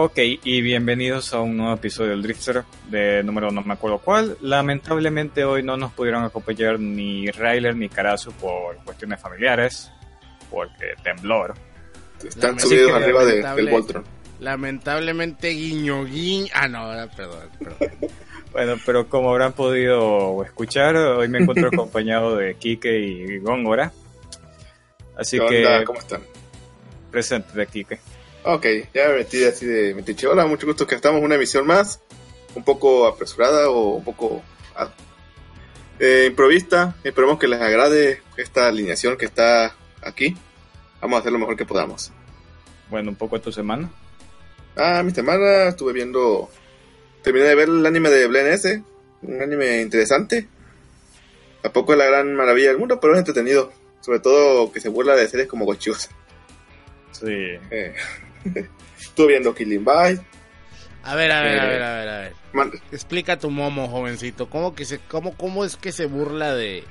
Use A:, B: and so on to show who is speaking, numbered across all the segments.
A: Ok, y bienvenidos a un nuevo episodio del Drifter de número no me acuerdo cuál. Lamentablemente hoy no nos pudieron acompañar ni Ryler ni Carazo por cuestiones familiares, porque temblor.
B: Están subidos arriba de, del Voltron.
C: Lamentablemente guiño guiño. Ah, no, perdón, perdón.
A: bueno, pero como habrán podido escuchar, hoy me encuentro acompañado de Kike y Góngora. Así
B: ¿Qué
A: que,
B: onda? ¿Cómo están?
A: presente de Kike.
B: Ok, ya me metí así de metiche. Hola, mucho gusto que estamos en una emisión más. Un poco apresurada o un poco eh, improvista. Esperemos que les agrade esta alineación que está aquí. Vamos a hacer lo mejor que podamos.
A: Bueno, un poco de tu semana.
B: Ah, mi semana estuve viendo. Terminé de ver el anime de Blen S. Un anime interesante. Tampoco es la gran maravilla del mundo, pero es entretenido. Sobre todo que se burla de series como Gochios.
A: Sí.
B: Eh, estuve viendo Killing Bite.
C: A ver, a ver,
B: Eh,
C: a ver, a ver, a ver.
B: Man-
C: Explica tu momo, jovencito. ¿Cómo que se, cómo, cómo es que se burla de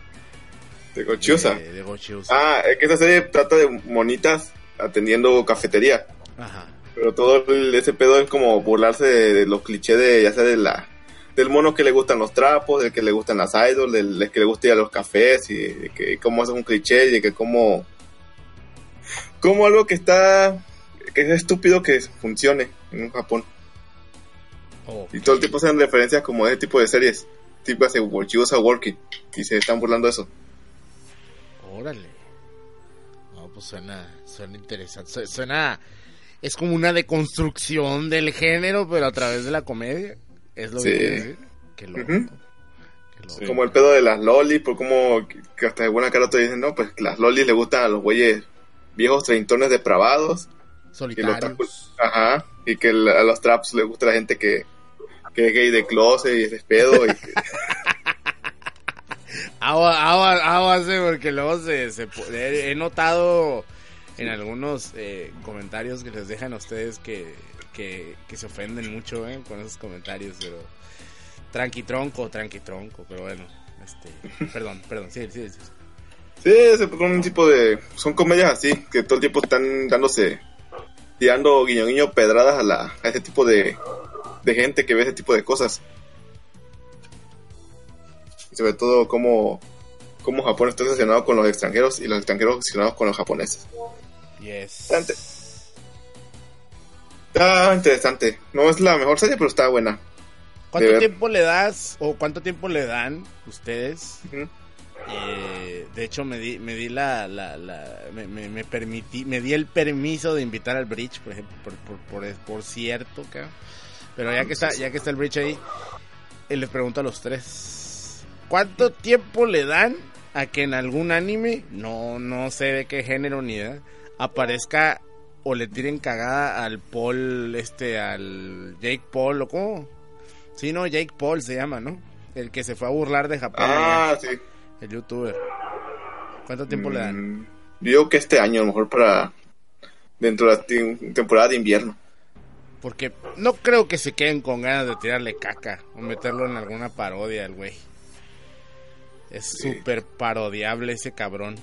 B: de Gochiosa.
C: de, de Gochiusa?
B: Ah, es que esa serie trata de monitas atendiendo cafetería.
C: Ajá.
B: Pero todo el- ese pedo es como burlarse de, de los clichés de, ya sea de la, del mono que le gustan los trapos, del que le gustan las idols, del, del que le gusta ir a los cafés, y de que cómo es un cliché, y de que como, como algo que está, es estúpido que funcione en Japón.
C: Ok.
B: Y todo el tiempo hacen referencias como ese tipo de series, tipo hace World Working, y se están burlando de eso.
C: Órale. No, pues suena, suena interesante. Su- Suena, es como una deconstrucción del género, pero a través de la comedia. Es lo
B: Sí.
C: que decir. Qué loco.
B: Ujú.
C: Qué loco.
A: Sí.
B: Como el pedo de las lolis, por como que hasta de buena cara te dicen, no, pues las lolis le gustan a los güeyes viejos treintones depravados. Y
C: Solitarios.
B: trapos, ajá, y que el- a los traps le gusta la gente que, que es gay de closet y ese pedo. Y que-
C: Agua, agua, aguas, eh, porque luego se, he, notado en algunos eh, comentarios que les dejan a ustedes que, que, que se ofenden mucho eh, con esos comentarios, pero tranqui tronco, tranqui tronco, pero bueno, este, perdón, perdón, sí, sí, sí.
B: sí, son un tipo de... Son comedias así, que todo el tiempo están dándose... Tirando guiño guiño pedradas a, la, a ese tipo de, de gente que ve ese tipo de cosas. Y sobre todo cómo, cómo Japón está obsesionado con los extranjeros y los extranjeros obsesionados con los japoneses.
C: Yes.
B: Está interesante. No es la mejor serie, pero está buena.
C: ¿Cuánto tiempo le das o cuánto tiempo le dan ustedes?
B: Ujú.
C: Eh, de hecho, me di, me di la, la, me, me, me permití, me di el permiso de invitar al bridge, por por, por, cierto. Pero ya que está, ya que está el bridge ahí, eh, les pregunto a los tres, ¿cuánto tiempo le dan a que en algún anime, no, no sé de qué género ni edad, aparezca o le tiren cagada al Paul, este, al Jake Paul, o cómo? Sí, no, Jake Paul se llama, ¿no? El que se fue a burlar de Japón.
B: Ah, sí.
C: El youtuber. ¿Cuánto tiempo le dan?
B: Mm, Digo que este año, a lo mejor para dentro de la tem- temporada de invierno.
C: Porque no creo que se queden con ganas de tirarle caca o meterlo en alguna parodia al güey. Es
B: Sí.
C: súper parodiable ese cabrón.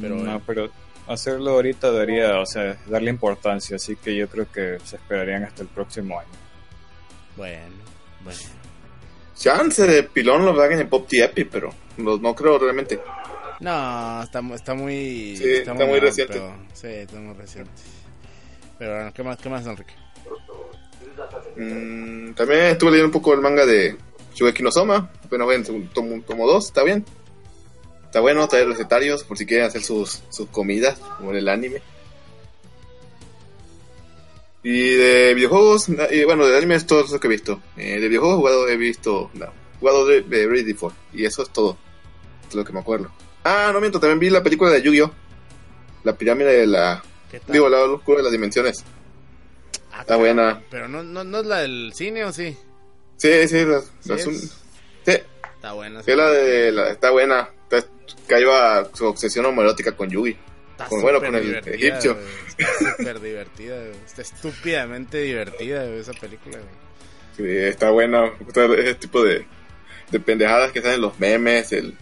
C: Pero,
A: no,
C: eh.
A: pero hacerlo ahorita daría, o sea, darle importancia, así que yo creo que se esperarían hasta el próximo año.
C: Bueno, bueno.
B: Chance de pilón los hagan en Pop Epic, pero no, no creo realmente.
C: No, está, mu- está muy...
B: Sí, está muy
C: mal,
B: reciente.
C: pero- sí, está muy reciente. Pero bueno, ¿qué más, qué más, Enrique?
B: Mm, también estuve leyendo un poco el manga de Shugeki no Soma. Apenas voy en su tomo, tomo 2, está bien. Está bueno, trae recetarios por si quieren hacer sus, sus comidas, como en el anime. Y de videojuegos, y bueno, del anime es todo lo que he visto. Eh, de videojuegos jugado he visto, no, jugado de, de Ready for y eso es todo. Es lo que me acuerdo. Ah, no miento, también vi la película de Yu-Gi-Oh! La pirámide de la... Digo, la oscura de las dimensiones.
C: Ah,
B: está buena.
C: Pero no, no, no es la del cine o sí?
B: Sí, sí, la, la-
C: Sí
B: un- sí,
C: Está buena.
B: Sí, la de la, está buena. Está, cayó su obsesión homoerótica con Yugi.
C: Está
B: con- bueno, con el egipcio.
C: Está súper divertida. Está estúpidamente divertida esa película.
B: Sí, está buena. Ese tipo de, de pendejadas que salen en los memes. El,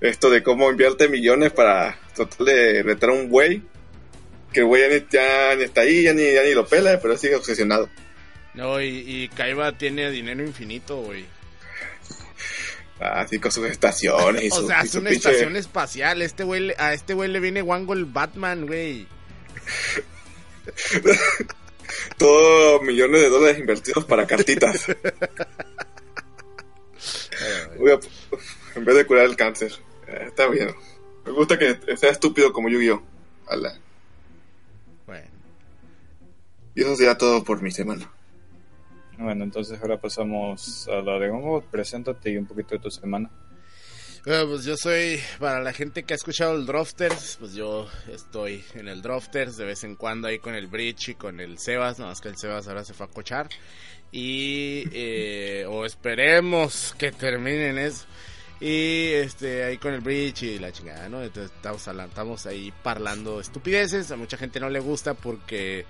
B: esto de cómo invierte millones para tratar de retar a un güey. Que el güey ya ni, ya ni está ahí, ya ni, ya ni lo pela, pero sigue obsesionado.
C: No, y, y Kaiba tiene dinero infinito, güey.
B: Así con sus estaciones y
C: O
B: su,
C: sea, es una
B: pinche-
C: estación espacial. Este güey, le- a este güey le viene Wango el Batman, güey.
B: Todo millones de dólares invertidos para cartitas. A- en vez de curar el cáncer. Eh, Está bien. Me gusta que sea estúpido como Yu-Gi-Oh!
C: Bueno,
B: Y eso sería todo por mi semana.
A: Bueno, entonces ahora pasamos a la de Gongo. Preséntate y un poquito de tu semana.
C: Bueno, pues yo soy, para la gente que ha escuchado el Drofters, pues yo estoy en el Drofters de vez en cuando ahí con el Bridge y con el Sebas, nada más que el Sebas ahora se fue a cochar. Y, eh, o esperemos que terminen eso. Y este, ahí con el Bridge y la chingada, ¿no? Entonces estamos, hablando- estamos ahí parlando estupideces. A mucha gente no le gusta porque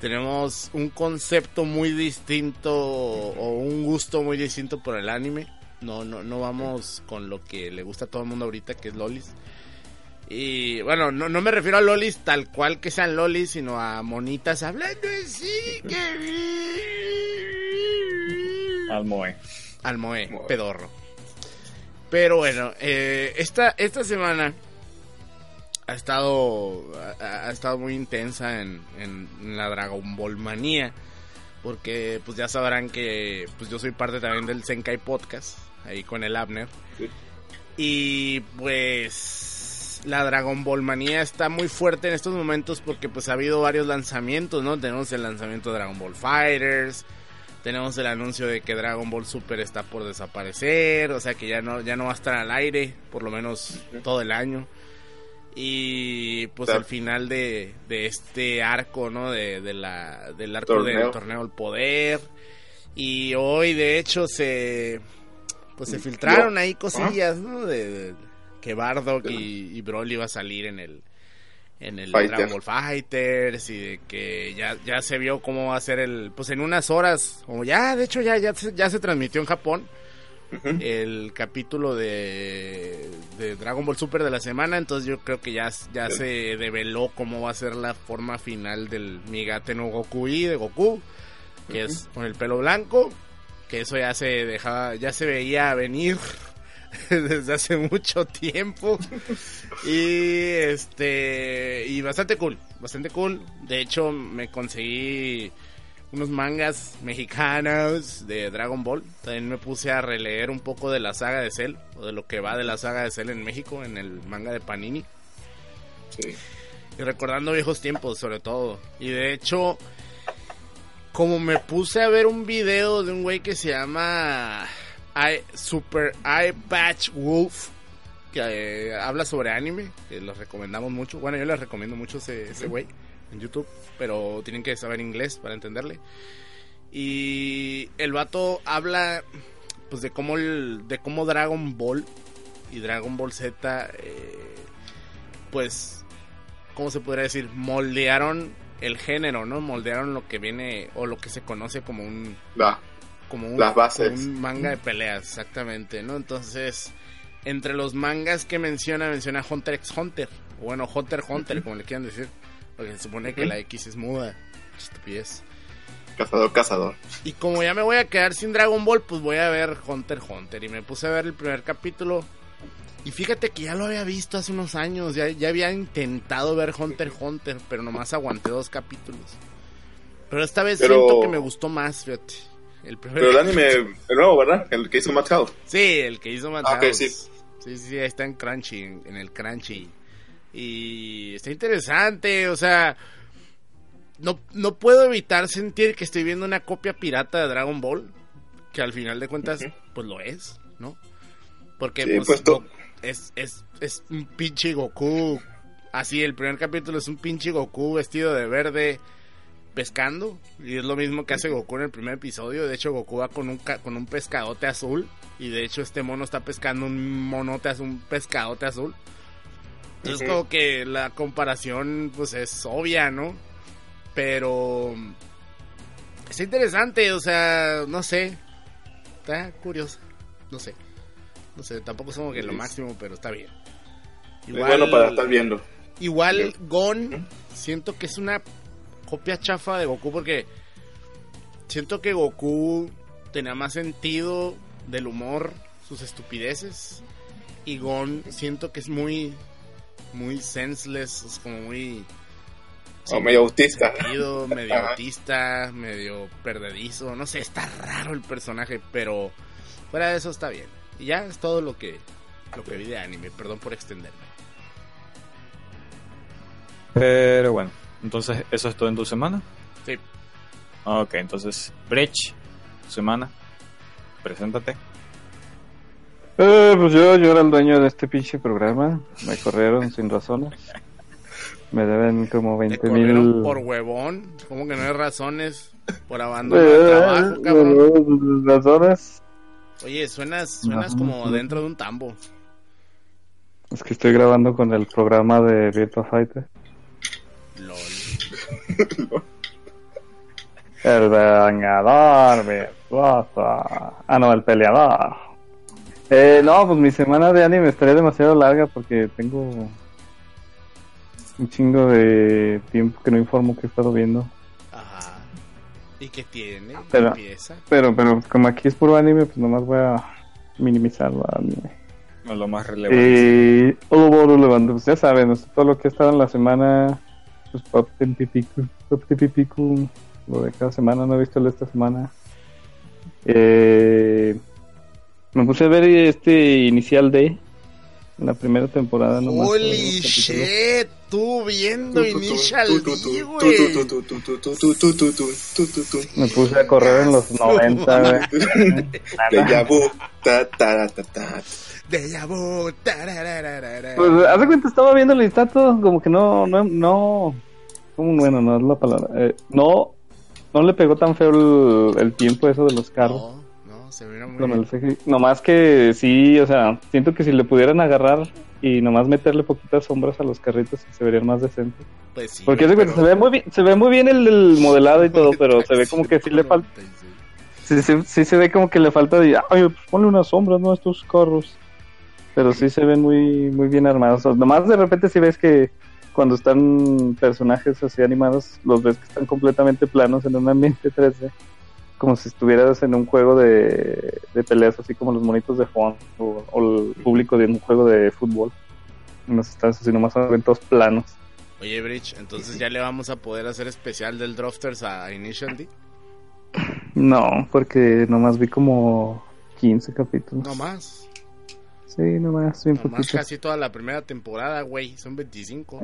C: tenemos un concepto muy distinto o un gusto muy distinto por el anime. No, no, no vamos con lo que le gusta a todo el mundo ahorita, que es lolis. Y bueno, no, no me refiero a lolis tal cual que sean lolis, sino a monitas hablando así. Que...
A: Al Moe.
C: Al Moe,
B: Moe.
C: pedorro. Pero bueno, eh, esta, esta semana ha estado, ha, ha estado muy intensa en, en, en la Dragon Ball manía. Porque pues ya sabrán que pues yo soy parte también del Senkai Podcast, ahí con el Abner.
B: Sí.
C: Y pues la Dragon Ball manía está muy fuerte en estos momentos porque pues ha habido varios lanzamientos, ¿no? Tenemos el lanzamiento de Dragon Ball Fighters, tenemos el anuncio de que Dragon Ball Super está por desaparecer, o sea que ya no, ya no va a estar al aire, por lo menos todo el año. Y pues al final de, de este arco, ¿no? De, de la, del arco del
B: Torneo.
C: del poder. Y hoy de hecho se pues se filtraron ahí cosillas, ¿no? De, de- que Bardock y, y Broly iba a salir en el en el
B: Fighter.
C: Dragon Ball Fighters y de que ya, ya se vio cómo va a ser el pues en unas horas o ya de hecho ya ya se, ya se transmitió en Japón El capítulo de, de Dragon Ball Super de la semana, entonces yo creo que ya, ya
B: Sí.
C: se develó cómo va a ser la forma final del Migate no Gokui de Goku, que es con el pelo blanco, que eso ya se dejaba, ya se veía venir desde hace mucho tiempo. Y este y bastante cool, bastante cool. De hecho, me conseguí unos mangas mexicanos de Dragon Ball. También me puse a releer un poco de la saga de Cell, o de lo que va de la saga de Cell en México, en el manga de Panini.
B: Sí.
C: Y recordando viejos tiempos, sobre todo. Y de hecho, como me puse a ver un video de un güey que se llama I- Super Eye Patch Wolf, que eh, habla sobre anime, que los recomendamos mucho. Bueno, yo les recomiendo mucho ese, ese güey en YouTube, pero tienen que saber inglés para entenderle. Y el vato habla pues de cómo el, de cómo Dragon Ball y Dragon Ball Z eh, pues cómo se podría decir moldearon el género no moldearon lo que viene o lo que se conoce como un como un,
B: Las bases.
C: como un manga de peleas exactamente no entonces entre los mangas que menciona menciona Hunter x Hunter o bueno Hunter x Hunter como le quieran decir porque se supone que la X es muda estupidez
B: Cazador, cazador.
C: y como ya me voy a quedar sin Dragon Ball, pues voy a ver Hunter x Hunter. Y me puse a ver el primer capítulo. Y fíjate que ya lo había visto hace unos años. Ya, ya había intentado ver Hunter x Hunter, pero nomás aguanté dos capítulos. Pero esta vez
B: Pero-
C: siento que me gustó más, fíjate. El primer
B: Pero el anime, el nuevo, ¿verdad? El que hizo Matt House.
C: Sí, el que hizo
B: Ah, ok,
C: Madhouse.
B: sí.
C: sí. Sí, ahí está en Crunchy, en el Crunchy. Y está interesante, o sea, no, no puedo evitar sentir que estoy viendo una copia pirata de Dragon Ball, que al final de cuentas, pues lo es, ¿no? Porque
B: Sí,
C: pues,
B: pues,
C: es, es, es un pinche Goku. Así, el primer capítulo es un pinche Goku vestido de verde pescando. Y es lo mismo que hace Goku en el primer episodio. De hecho, Goku va con un, ca- con un pescadote azul. Y de hecho, este mono está pescando un monote azul, un pescadote azul. Entonces, como que la comparación, pues es obvia, ¿no? Pero. Es interesante, o sea, no sé. Está curiosa. No sé. No sé, tampoco es como que lo máximo, pero está bien.
B: Es bueno para estar viendo.
C: Igual. Gon, siento que es una copia chafa de Goku porque siento que Goku tenía más sentido del humor, sus estupideces. Y Gon siento que es muy, muy senseless, es como muy...
B: O Oh, medio autista.
C: sentido, medio
B: Ajá.
C: autista, medio perdedizo, no sé, está raro el personaje, pero fuera de eso está bien. Y ya es todo lo que, lo que vi de anime, perdón por extenderme.
A: Pero bueno, entonces eso es todo en tu semana.
C: Sí.
A: Ok, entonces, Breach, tu semana. Preséntate.
D: Eh, pues yo, yo era el dueño de este pinche programa. Me corrieron sin razones. Me deben como
C: Te
D: 20
C: corrieron
D: mil.
C: por huevón. ¿Cómo que no hay razones por abandono de trabajo, cabrón?
D: razones.
C: Oye, suenas, suenas
D: No,
C: como
D: no.
C: dentro de un tambo.
D: Es que estoy grabando con el programa de Virtua Fighter.
C: LOL.
D: El vengador, virtuoso. Ah, no, el peleador. Eh, no, pues mi semana de anime estaría demasiado larga porque tengo un chingo de tiempo que no informo que he estado viendo.
C: Ajá. ¿Y qué tiene? ¿Qué
D: Pero-
C: empieza?
D: Pero, pero como aquí es puro anime, pues nomás voy a minimizar lo anime.
A: No, lo más relevante.
D: Eh, todo lo relevante, pues ya saben, todo lo que ha estado en la semana, pues pop pipicu, pop lo de cada semana, no he visto el de esta semana. Eh, me puse a ver este inicial de la primera temporada nomás.
C: Holy shit, tú viendo Initial
D: Me puse a correr en los 90, güey.
B: De Yabu, ta ta ta ta.
C: De Yabu,
D: Pues hace cuenta estaba viendo el instante como que no no no bueno, no es la palabra. no no le pegó tan feo el, tiempo eso de los carros.
C: No, se muy
D: el. Nomás que sí, o sea, siento que si le pudieran agarrar y nomás meterle poquitas sombras a los carritos se verían más decentes.
C: Pues sí,
D: Porque se ve muy bien, se ve muy bien el, el modelado y todo, pero se ve como que sí le falta, sí, sí, sí se ve como que le falta de, ay, pues ponle unas sombras, ¿no? A estos carros. Pero sí se ven muy, muy bien armados. O sea, nomás de repente si ves que cuando están personajes así animados, los ves que están completamente planos en un ambiente 3D. Como si estuvieras en un juego de, de peleas, así como los monitos de Juan o, o el público de un juego de fútbol. No estás así nomás son todos planos.
C: Oye, Bridge, entonces ya le vamos a poder hacer especial del Drofters a Initial D.
D: No, porque nomás vi como 15 capítulos.
C: No más.
D: Sí, nomás, bien
C: No más
D: poquitos.
C: casi toda la primera temporada, güey. Son 25.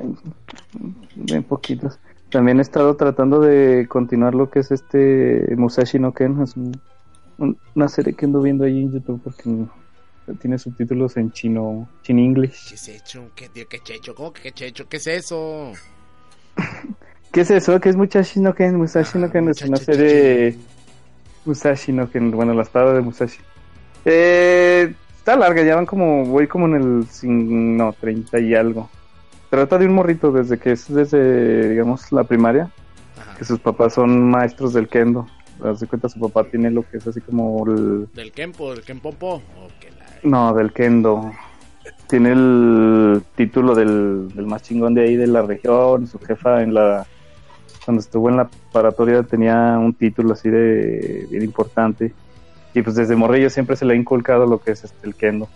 D: Bien poquitos. También he estado tratando de continuar lo que es este Musashi no Ken. Es un- un- una serie que ando viendo ahí en YouTube porque tiene subtítulos en chino, chin English.
C: ¿Qué es hecho? ¿Qué, tío? ¿Qué checho? ¿Cómo que qué checho? ¿Qué es eso?
D: ¿Qué es eso? ¿Qué es Musashi no Ken? Musashi no
C: Ah,
D: Ken es una serie... Musashi no Ken, bueno, la espada de Musashi. Eh, está larga, ya van como, voy como en el, no, 30 y algo. Trata de un morrito desde que es desde, digamos, la primaria.
C: Ajá.
D: que sus papás son maestros del kendo. Haz de cuenta, su papá tiene lo que es así como el...
C: ¿Del Kempo? ¿Del Kempopo? Que la...
D: No, del kendo. Tiene el título del, del más chingón de ahí de la región. Su jefa en la... Cuando estuvo en la preparatoria tenía un título así de bien importante. Y pues desde morrillo siempre se le ha inculcado lo que es este, el kendo.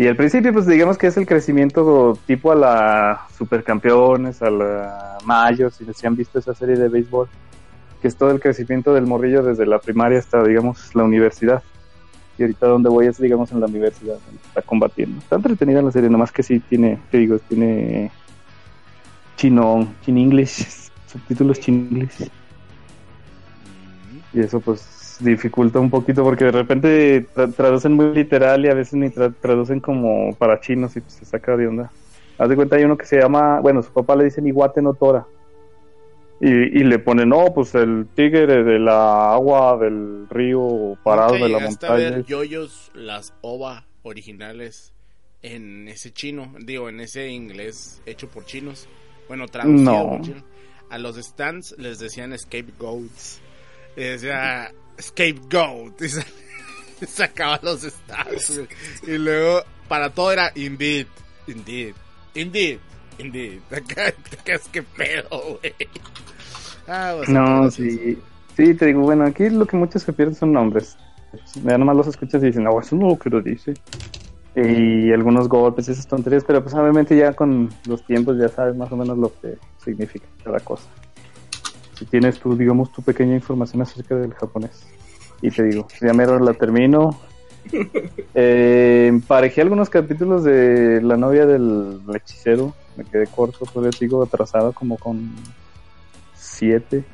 D: Y al principio pues digamos que es el crecimiento tipo a la Supercampeones, a la Mayo, si les han visto esa serie de béisbol. Que es todo el crecimiento del morrillo desde la primaria hasta digamos la universidad. Y ahorita donde voy es, digamos, en la universidad, donde está combatiendo. Está entretenida la serie, nomás que sí tiene, te digo, tiene chino, chin English, subtítulos chin English. Y eso pues dificulta un poquito porque de repente tra- traducen muy literal y a veces ni tra- traducen como para chinos y pues se saca de onda. Haz de cuenta hay uno que se llama, bueno, su papá le dice Iguate no Tora. Y, y le pone, no, pues el tigre de la agua del río parado
C: ¿Nunca
D: de la
C: llegaste a
D: montaña.
C: ver yoyos, las OVA originales en ese chino? Digo, en ese inglés hecho por chinos. Bueno, traducido
D: No.
C: por chinos. A los stands les decían scapegoats. Y decía scapegoat. Y sa- y sacaba los güey. Y luego, para todo era indeed, indeed, indeed, indeed. Es que pedo, güey. Ah,
D: No, sí. Sí, te digo, bueno, aquí lo que muchos se pierden son nombres. Ya nomás los escuchas y dicen, no, eso no lo que lo dice. Y algunos golpes y esas tonterías, pero pues obviamente ya con los tiempos ya sabes más o menos lo que significa cada cosa. Si tienes tu, digamos, tu pequeña información acerca del japonés. Y te digo, ya mero la termino. Eh, emparejé algunos capítulos de la novia del hechicero. me quedé corto, todavía sigo atrasado como con 7.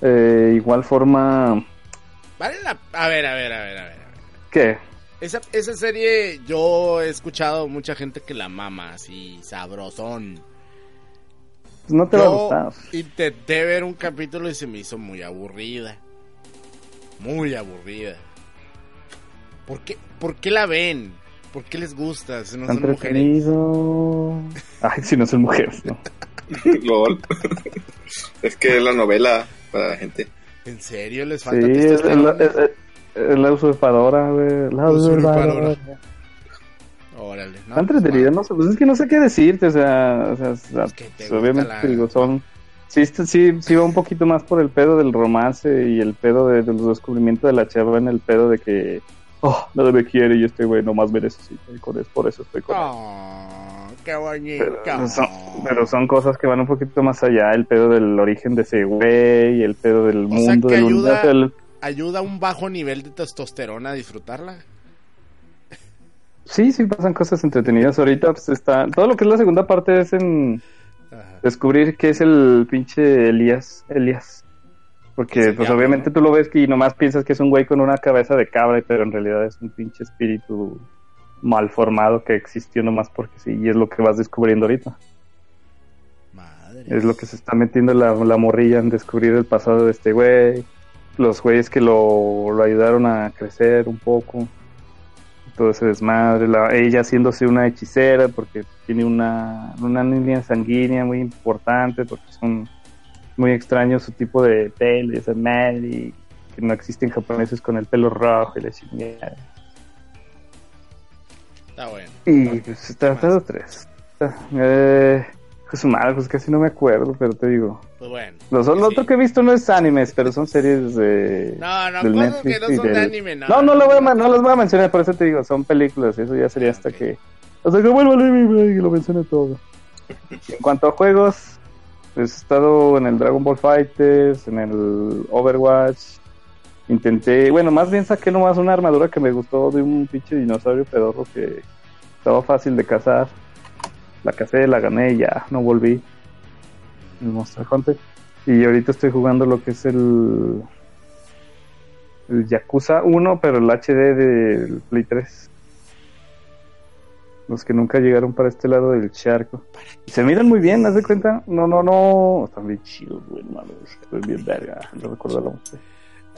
D: Eh, igual forma,
C: Vale la... A ver, a ver, a ver, a ver. a ver.
D: ¿qué?
C: Esa, esa serie yo he escuchado mucha gente que la mama, así, sabrosón.
D: Pues no te va a
C: Yo
D: gustar.
C: intenté ver un capítulo y se me hizo muy aburrida. Muy aburrida. ¿Por qué, ¿Por qué la ven? ¿Por qué les gusta? Si no son mujeres.
D: Ay, si no son mujeres, ¿no?
B: LOL. es que es la novela para la gente.
C: ¿En serio les
D: Sí,
C: falta
D: es, es, la- es- es la usurpadora, güey. La
C: Usurpadora.
D: usurpadora.
C: Órale, ¿no?
D: Está entretenida, no sé, pues es que no sé qué decirte, o sea, o sea, sea,
C: Es que
D: pues, obviamente
C: la-
D: digo, son, sí, este- sí, sí va un poquito más por el pedo del romance y el pedo de, del descubrimiento de la chava en el pedo de que, oh, nadie me quiere y este güey nomás me necesita y con eso, por eso estoy con él.
C: Oh, qué bonito.
D: Pero son, pero son cosas que van un poquito más allá, el pedo del origen de ese güey, el pedo del
C: O sea,
D: mundo,
C: que
D: del
C: ayuda-
D: universo, el-
C: ¿Ayuda a un bajo nivel de testosterona a disfrutarla?
D: Sí, sí pasan cosas entretenidas. Ahorita pues está, todo lo que es la segunda parte es en
C: Ajá.
D: descubrir qué es el pinche Elías, Elías. Porque pues obviamente tú lo ves y nomás piensas que es un güey con una cabeza de cabra, pero en realidad es un pinche espíritu mal formado que existió nomás porque sí, y es lo que vas descubriendo ahorita.
C: Madre.
D: Es lo que se está metiendo la, la morrilla en descubrir el pasado de este güey. Los güeyes que lo, lo ayudaron a crecer un poco. Todo ese desmadre. La, ella haciéndose una hechicera porque tiene una, una línea sanguínea muy importante. Porque son muy extraños su tipo de pelo esa madre. Y que no existen japoneses con el pelo rojo y la chingada.
C: Está bueno.
D: Y pues está, está los tres. Está, eh, pues su madre, pues casi no me acuerdo, pero te digo.
C: Pues bueno.
D: Lo, lo
C: Sí.
D: otro que he visto no es animes, pero son series de.
C: No, no,
D: del
C: que no
D: y
C: son de anime, no.
D: No, no, lo voy a, no los voy a mencionar, por eso te digo, son películas, eso ya sería hasta
C: Ok.
D: que. Hasta que vuelva a y lo mencione todo. En cuanto a juegos, pues he estado en el Dragon Ball Fighters, en el Overwatch. Intenté, bueno, más bien saqué nomás una armadura que me gustó de un pinche dinosaurio pedorro que estaba fácil de cazar. La cacé, la gané ya, no volví. El Monster Hunter. Y ahorita estoy jugando lo que es el. El Yakuza 1, pero el HD del Play 3. Los que nunca llegaron para este lado del charco. Se miran muy bien, ¿haz de cuenta? No, no, no. Están bien chidos, güey, malos. Estoy bien verga. No recuerdo la música.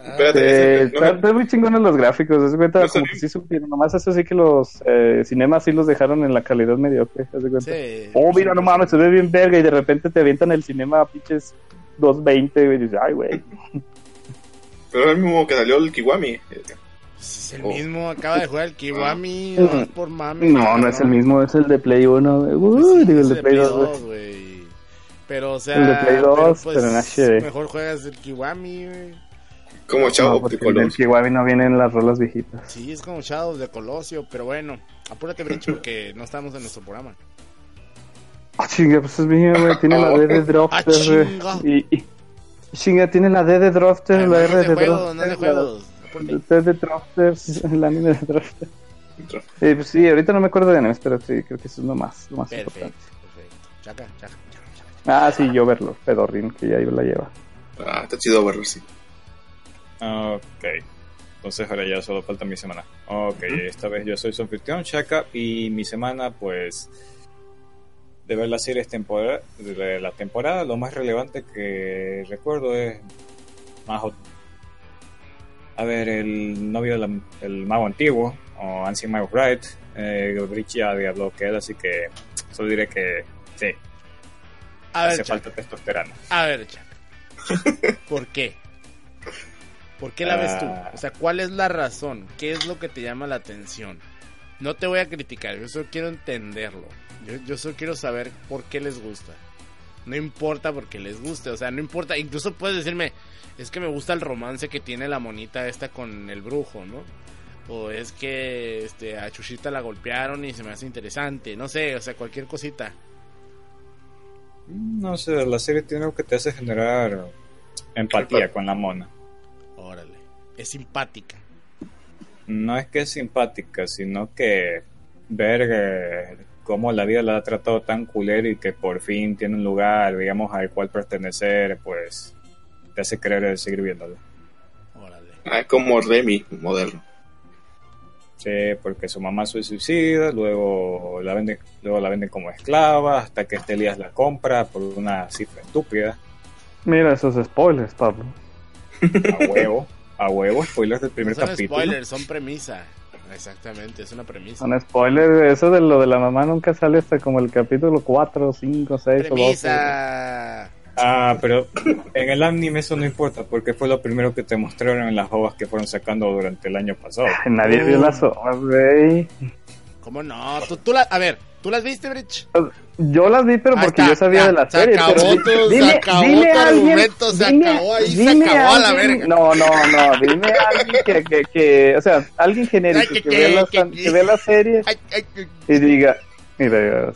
B: Espérate,
D: Eh,
B: ese- no,
D: están muy chingones los gráficos, haz de cuenta,
B: No
D: como que sí supieron. Nomás eso sí que los eh, cinemas sí los dejaron en la calidad mediocre, haz de cuenta.
C: sí.
D: Oh, mira, no mames, se ve bien verga y de repente te avientan el cinema a pinches 220, güey, y dices, ay, güey.
B: Pero es el mismo que salió el Kiwami.
C: Es el
B: Oh.
C: mismo, acaba de jugar el Kiwami,
D: Ah.
C: nomás por mami.
D: No, no es el mismo, es el de Play 1, güey. Uy,
C: Pues sí,
D: digo, el
C: es
D: de Play 2, güey.
C: Pero, o sea,
D: El de Play 2,
C: pues,
D: pero en HD.
C: mejor juegas el Kiwami, güey.
B: Como Chavo
D: No, porque
B: de
D: en el. Kiwami no vienen las rolas viejitas.
C: Sí, es como Shadows de Colosio, pero bueno, apúrate, Brinch, porque no estamos en nuestro programa.
D: Ah, chinga, pues es mío, güey. Tiene la D de
C: Ah,
D: Drofter,
C: chinga.
D: güey. Y, y- chinga, tiene la D de Drofter,
C: Ay,
D: la
C: no
D: R de
C: de no es de
D: la-
C: juegos.
D: T de Drofter, el anime de Drofter. Sí, pues sí, ahorita no me acuerdo de animes, pero sí, creo que eso es lo más, lo más
C: Perfecto,
D: importante.
C: perfecto. Chaca, chaca, chaca, chaca.
D: Ah, sí, yo verlo, Pedorrin, que ya la lleva.
B: Ah, está chido verlo, sí.
A: Ok. Entonces ahora ya solo falta mi semana. Ok, esta vez yo soy su anfitrión, Shaka, y mi semana, pues, de ver las series temporada, de la temporada, lo más relevante que recuerdo es más a ver, el novio del el mago antiguo, o Ancient Mago Wright, eh, Rich ya hablado que él, así que solo diré que sí,
C: A ver,
A: hace
C: Chaca,
A: falta testosterona.
C: a ver, Chaca. ¿Por qué? ¿Por qué la ves tú?
A: Ah.
C: O sea, ¿cuál es la razón? ¿Qué es lo que te llama la atención? No te voy a criticar, yo solo quiero entenderlo. Yo, yo solo quiero saber por qué les gusta. No importa porque les guste, o sea, no importa. Incluso puedes decirme, es que me gusta el romance que tiene la monita esta con el brujo, ¿no? O es que este, a Chuchita la golpearon y se me hace interesante, no sé, o sea, cualquier cosita.
A: No sé, la serie tiene algo que te hace generar empatía con la mona.
C: Es simpática.
A: No es que es simpática, sino que ver eh, cómo la vida la ha tratado tan culero y que por fin tiene un lugar, digamos, al cual pertenecer, pues te hace querer seguir viéndolo.
C: Órale.
B: Ah, es como Remy, moderno.
A: Sí, porque su mamá se suicida, luego la venden, luego la venden como esclava, hasta que este Elías la compra por una cifra estúpida.
D: Mira esos spoilers, Pablo.
A: A huevo, a huevo, spoilers del primer
C: No son
A: capítulo.
C: spoilers, son premisa. Exactamente, es una premisa.
D: Un spoiler, eso de lo de la mamá nunca sale hasta como el capítulo 4, 5, 6 o 12.
C: Premisa.
A: Ah, pero en el anime eso no importa, porque fue lo primero que te mostraron en las ovas que fueron sacando durante el año pasado.
D: Nadie vio las hojas, güey.
C: ¿Cómo no? ¿Tú, tú la, a ver, ¿tú las viste, Bridge?
D: Yo las vi, pero porque
C: está,
D: yo sabía
C: ya,
D: de la
C: se
D: serie.
C: acabó
D: pero
C: tu- se acabó tu argumento, se acabó ahí, se
D: dime
C: acabó a la verga.
D: No, no, no, dime a alguien que, que, que, o sea, alguien genérico
C: que-
D: vea la,
C: que-
D: vea la serie y diga, mira,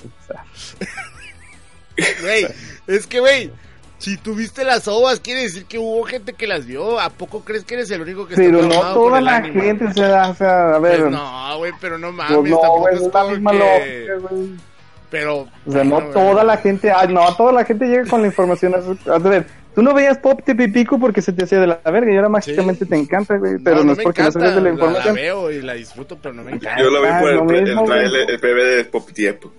C: Güey, es que, güey, si tuviste las ovas, quiere decir que hubo gente que las vio. ¿A poco crees que eres el único que
D: pero
C: está
D: no toda
C: el
D: la
C: anime?
D: gente, o sea, o sea, a ver,
C: Pues no, güey, pero no mames,
D: pues no,
C: tampoco es
D: es la misma
C: que...
D: lógica, güey.
C: Pero...
D: O sea, no toda la gente, ay, no, toda la gente llega con la información. A, ver, tú no veías Pop Pipico porque se te hacía de la verga y ahora mágicamente te encanta, güey, pero no, es porque no
C: encanta,
D: sabías de la
C: La,
D: información.
C: veo y la disfruto, pero no me encanta.
B: Yo lo vi
D: Ah,
B: por el, el, PB de Pop Tiempo.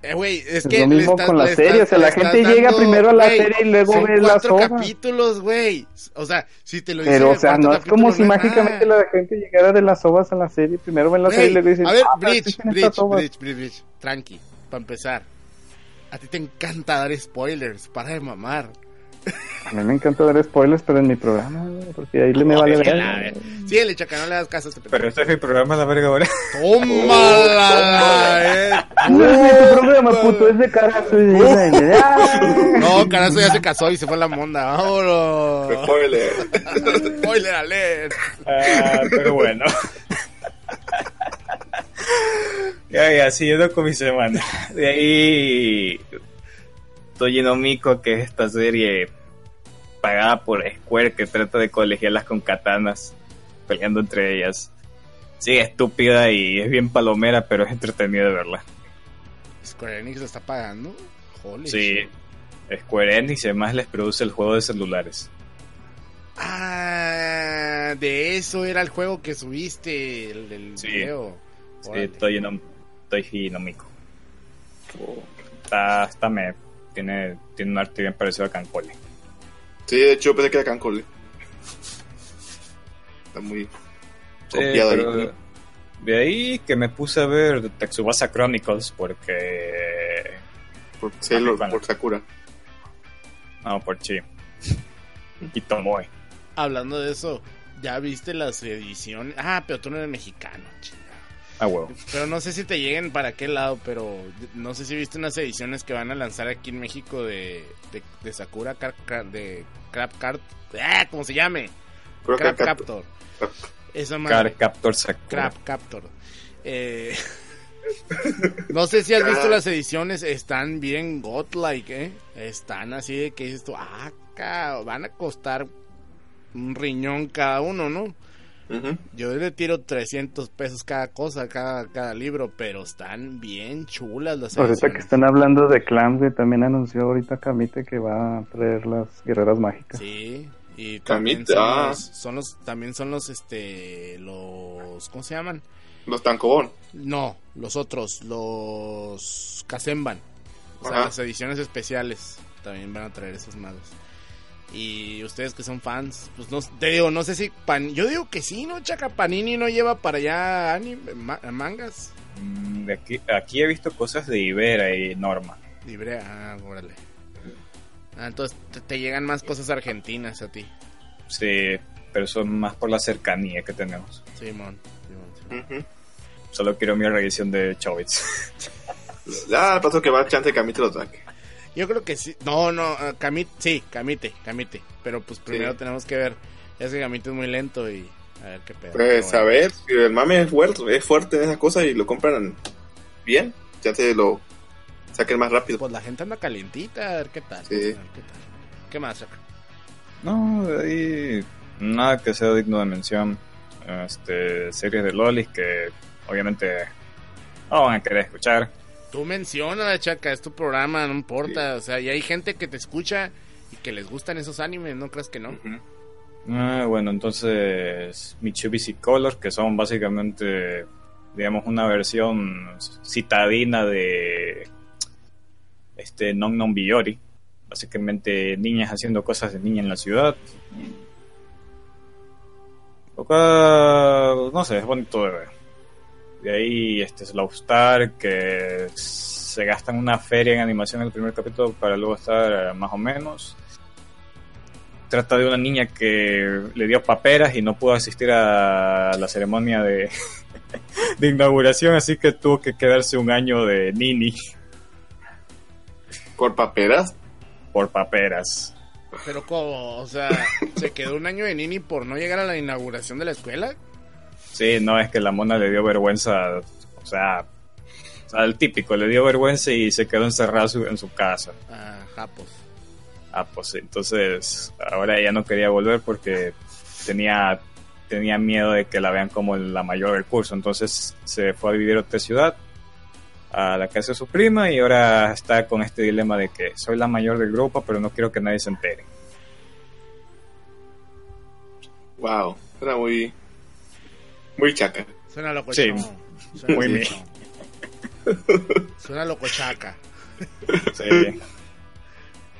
C: Eh, es
D: Es
C: que
D: lo mismo
C: estás-
D: con la serie,
C: estás-
D: o sea, la gente llega primero a la serie y luego
C: son
D: ve las hojas.
C: capítulos, güey. O sea, si te lo dicen
D: Pero, o sea, no es como si mágicamente
C: nada.
D: la gente llegara de las ovas a la serie. Primero ven la serie y luego dicen,
C: a ver,
D: ah,
C: Bridge, Bridge. Bridge, Bridge, Bridge, tranqui, para empezar. A ti te encanta dar spoilers, para de mamar.
D: A mí me encanta dar spoilers, pero en mi programa, porque ahí le me vale ver.
C: Sí, el chaca, no le das caso a este
A: Pero este es mi programa, la verga ahora.
C: ¡Tómala!
D: No es tu programa, puto, es de carajo.
C: No, carazo ya se casó y se fue a la monda. Vámonos.
B: Spoiler.
C: Spoiler alert.
A: Ah, pero bueno. ya, ya, siguiendo con mi semana. De ahí. Toji no Miko, que es esta serie pagada por Square que trata de colegiarlas con katanas, peleando entre ellas. Sí, estúpida y es bien palomera, pero es entretenida de verla.
C: Square Enix lo está pagando. Holy
A: Sí,
C: shit.
A: Square Enix además les produce el juego de celulares.
C: Ah, de eso era el juego que subiste, el del
A: Sí.
C: video.
A: Sí. Toji no, Toji no Miko. Está, está me, tiene, tiene un arte bien parecido a Cancole.
B: Sí, de hecho pensé que era Cancole. Está muy
A: Sí,
B: copiado
A: pero
B: ahí.
A: de ahí que me puse a ver Tsubasa Chronicles porque...
B: Por, Sailor,
A: bueno.
B: por Sakura.
A: No, por Chi. Y Tomoe.
C: Hablando de eso, ¿ya viste las ediciones? Ah, pero tú no eres mexicano, chingado.
A: Ah, huevo.
C: Pero no sé si te lleguen para qué lado, pero no sé si viste unas ediciones que van a lanzar aquí en México de, de, de Sakura, Car- Car- de Crab Cart, ah, ¿cómo se llame? Crab Captor. Esa
A: Captor Sakura.
C: Crab Captor. Eh, no sé si has visto las ediciones, están bien godlike, ¿eh? Están así de que dices tú, ah, van a costar un riñón cada uno, ¿no? Yo le tiro 300 pesos cada cosa, cada, cada libro, pero están bien chulas las
D: Ahorita que están hablando de Clams, también anunció ahorita Kamite que va a traer las guerreras mágicas.
C: Sí, y también son
B: ah.
C: los, son los, también son los, este, los, ¿cómo se llaman?
B: Los Tancobón.
C: No, los otros, los Kazemban. O sea, las ediciones especiales también van a traer esas madres. Y ustedes que son fans, pues no, te digo, no sé si Pan, yo digo que sí, ¿no? Chaca Panini no lleva para allá anime, ma- mangas.
A: Mm, De aquí, aquí he visto cosas de Ibera y Norma.
C: Libre, ah, órale. Ah, entonces te, te llegan más cosas argentinas a ti,
A: Sí, pero son más por la cercanía que tenemos.
C: Simón. Simón, Simón.
A: Solo quiero mi revisión de Chobits.
B: Ya pasó que va chance de Camite lo saque.
C: Yo creo que sí. No, no, ah, Camite, sí, Camite, Camite. Pero pues primero
B: Sí.
C: tenemos que ver. Es que Camite es muy lento y a ver qué pedo.
B: Pues
C: Pero
B: a ver, si el mame es fuerte, es fuerte en esas cosas y lo compran bien, ya se lo saquen más rápido.
C: Pues la gente anda calientita, a ver qué tal.
B: Sí.
C: a ver qué tal. ¿Qué más, Chaca?
A: No, de ahí nada que sea digno de mención. Este, series de Lolis que obviamente no van a querer escuchar.
C: Tú menciona, Chaca, es tu programa, no importa. O sea, y hay gente que te escucha y que les gustan esos animes, ¿no crees que no?
A: Ah, bueno, entonces Mitsubishi Color, que son básicamente, digamos, una versión citadina de este Non Non Biyori. Básicamente niñas haciendo cosas de niña en la ciudad. Lo cual, no sé, es bonito de ver. De ahí este Slow Star, que se gasta en una feria en animación en el primer capítulo para luego estar eh, más o menos trata de una niña que le dio paperas y no pudo asistir a la ceremonia de, de inauguración, así que tuvo que quedarse un año de nini
B: Por paperas.
A: por paperas.
C: Pero como, o sea, se quedó un año de Nini por no llegar a la inauguración de la escuela.
A: Sí, no es que la mona le dio vergüenza, o sea, o sea, el típico, le dio vergüenza y se quedó encerrado su- en su casa.
C: Ah, japos.
A: Ah, pues sí, entonces ahora ella no quería volver porque tenía, tenía miedo de que la vean como la mayor del curso. Entonces se fue a vivir a otra ciudad, a la casa de su prima, y ahora está con este dilema de que soy la mayor del grupo, pero no quiero que nadie se entere.
B: Wow. Era muy. Muy chaca.
C: Suena locochón.
A: Sí,
C: Suena
A: muy
C: locochón. Suena locochaca.
A: Sí.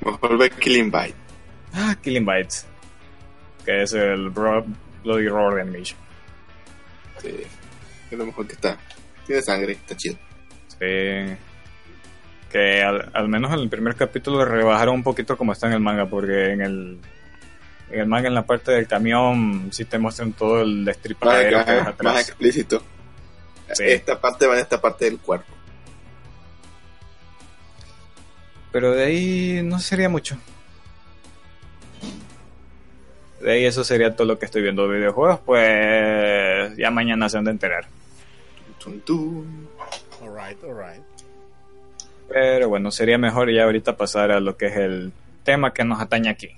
B: Mejor ve Killing Bite.
A: ah, Killing Bites, que es el Bro- Bloody Roar de Animation.
B: Sí. Es lo mejor que está. Tiene sangre, está chido.
A: Sí. Que al, al menos en el primer capítulo rebajaron un poquito como está en el manga, porque en el, en el manga, en la parte del camión, sí te muestran todo el
B: Más,
A: destripadero que ves
B: más-
A: atrás.
B: más explícito.
A: Sí.
B: Esta parte va en esta parte del cuerpo.
A: Pero de ahí no sería mucho. De ahí eso sería todo lo que estoy viendo de videojuegos, pues ya mañana se han de enterar.
C: Alright, alright.
A: Pero bueno, sería mejor ya ahorita pasar a lo que es el tema que nos atañe aquí.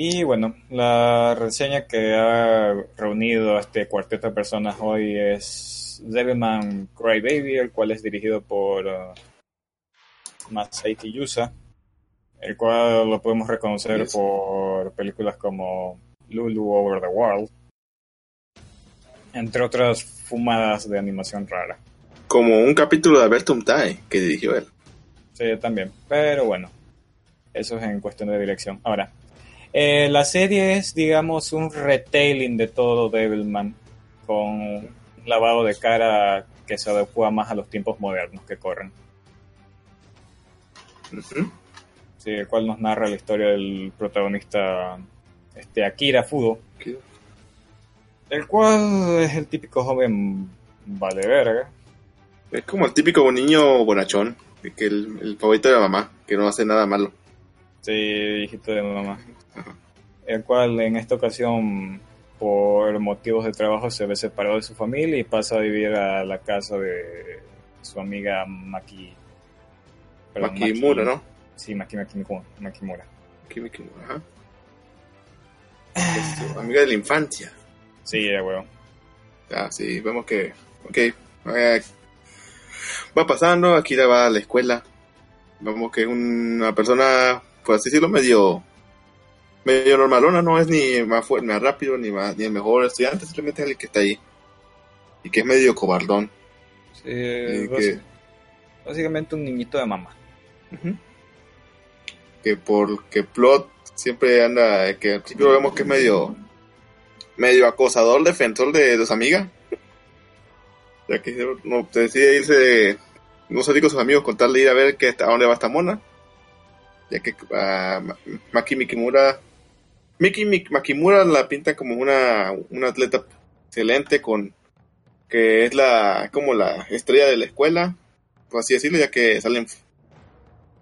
A: Y bueno, la reseña que ha reunido a este cuarteto de personas hoy es Devilman Crybaby, el cual es dirigido por uh, Masaiki Yusa, el cual lo podemos reconocer
B: Yes.
A: por películas como Lulu Over the World, entre otras fumadas de animación rara.
B: Como un capítulo de Albertum Tai que dirigió él.
A: Sí, también. Pero bueno, eso es en cuestión de dirección. Ahora, eh, la serie es, digamos, un retailing de todo Devilman, con un lavado de cara que se adecua más a los tiempos modernos que corren. Sí, el cual nos narra la historia del protagonista este Akira Fudo,
B: ¿Qué?
A: el cual es el típico joven vale verga.
B: Es como el típico niño bonachón. Que el, el favorito de la mamá. Que no hace nada malo.
A: Sí, hijito de mamá. El cual en esta ocasión, por motivos de trabajo, se ve separado de su familia y pasa a vivir a la casa de su amiga Maki. perdón,
B: Makimura,
A: Maki-
B: ¿no?
A: Sí, Maki Makimura. Makimura.
B: Maki Makimura, ajá. Amiga de la infancia.
A: Sí, ya huevo.
B: Ah, sí, vemos que, ok, eh, va pasando, Akira va a la escuela, vemos que es una persona, por así decirlo, medio, medio normalona, no es ni más, fu- más rápido, ni más, ni el mejor estudiante, simplemente es el que está ahí, y que es medio cobardón,
A: Sí,
B: que,
A: básicamente un niñito de mamá.
B: que porque Plot siempre anda, que al principio vemos que es medio, medio acosador, defensor de, de su amiga. Ya que no, decide irse, no salir con sus amigos, contarle ir a ver que, a dónde va esta mona. Ya que a Maki Mikimura, Miki Mik- Makimura la pinta como una, una atleta excelente con, que es la, como la estrella de la escuela, por así decirlo, ya que salen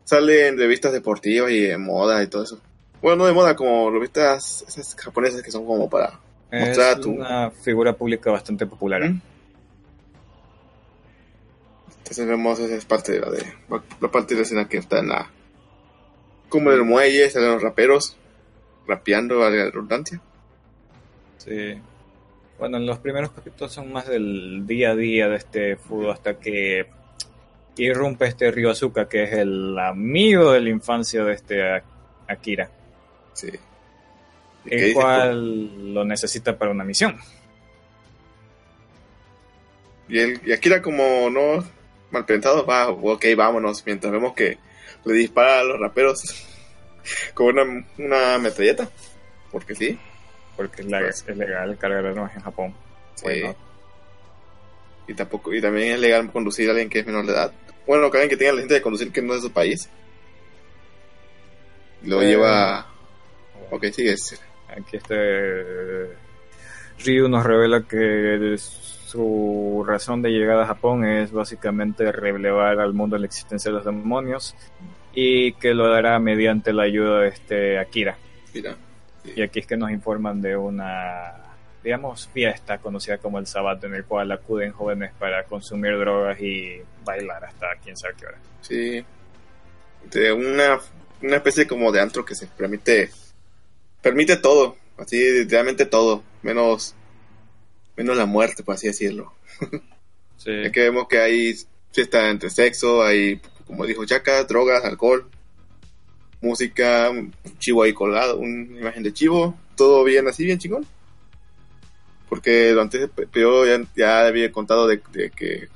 B: sale en revistas deportivas y de moda y todo eso. Bueno, no de moda, como revistas esas japonesas que son como para...
A: Es
B: Mostrar tu-
A: una figura pública bastante popular.
B: ¿Mm? Entonces vemos esa es parte de la de la parte de la escena que está en la como en el muelle, salen los raperos rapeando a la redundancia.
A: Sí. Bueno, los primeros capítulos son más del día a día de este fútbol hasta que irrumpe este Ryosuka, que es el amigo de la infancia de este Akira,
B: Sí. ¿Y qué
A: el cual lo necesita para una misión.
B: Y, él, y Akira como no mal pensado, va, ok, vámonos, mientras vemos que le dispara a los raperos con una, una metralleta. Porque sí.
A: Porque es, la- es legal cargar armas en Japón.
B: Sí.
A: Bueno,
B: Y tampoco, y también es legal conducir a alguien que es menor de edad. Bueno, que alguien que tenga la licencia de conducir que no es de su país. Lo
A: Eh,
B: lleva. Ok, sigue. es-
A: Aquí este Ryu nos revela que su razón de llegada a Japón es básicamente relevar al mundo la existencia de los demonios y que lo hará mediante la ayuda de este Akira.
B: Mira.
A: Y aquí es que nos informan de una, digamos, fiesta conocida como el Sabbat, en el cual acuden jóvenes para consumir drogas y bailar hasta quién sabe qué hora.
B: Sí. De una, una especie como de antro que se permite. Permite todo. Así, literalmente todo. Menos. Menos la muerte, por así decirlo.
A: Sí,
B: Ya que vemos que hay fiesta entre sexo, hay, como dijo Chaka, drogas, alcohol, música, un chivo ahí colgado, una imagen de chivo, todo bien así, bien chingón. Porque durante ese pe- periodo ya, ya había contado de, de que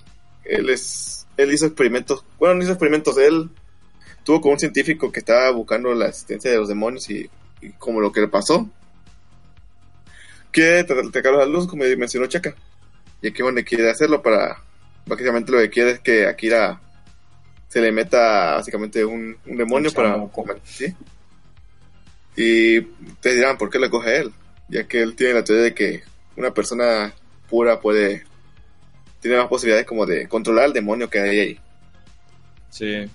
B: él es, él hizo experimentos, bueno, no hizo experimentos, él tuvo con un científico que estaba buscando la existencia de los demonios y, y como lo que le pasó. Quiere tra- sacarlos a la luz, como mencionó Chaka. Y aquí donde quiere hacerlo para... Básicamente lo que quiere es que Akira se le meta básicamente un, un demonio
A: Un
B: para...
A: chamuco.
B: ¿sí? Y ustedes dirán, ¿por qué lo coge él? Ya que él tiene la teoría de que una persona pura puede... Tiene más posibilidades como de controlar al demonio que hay ahí.
A: Sí.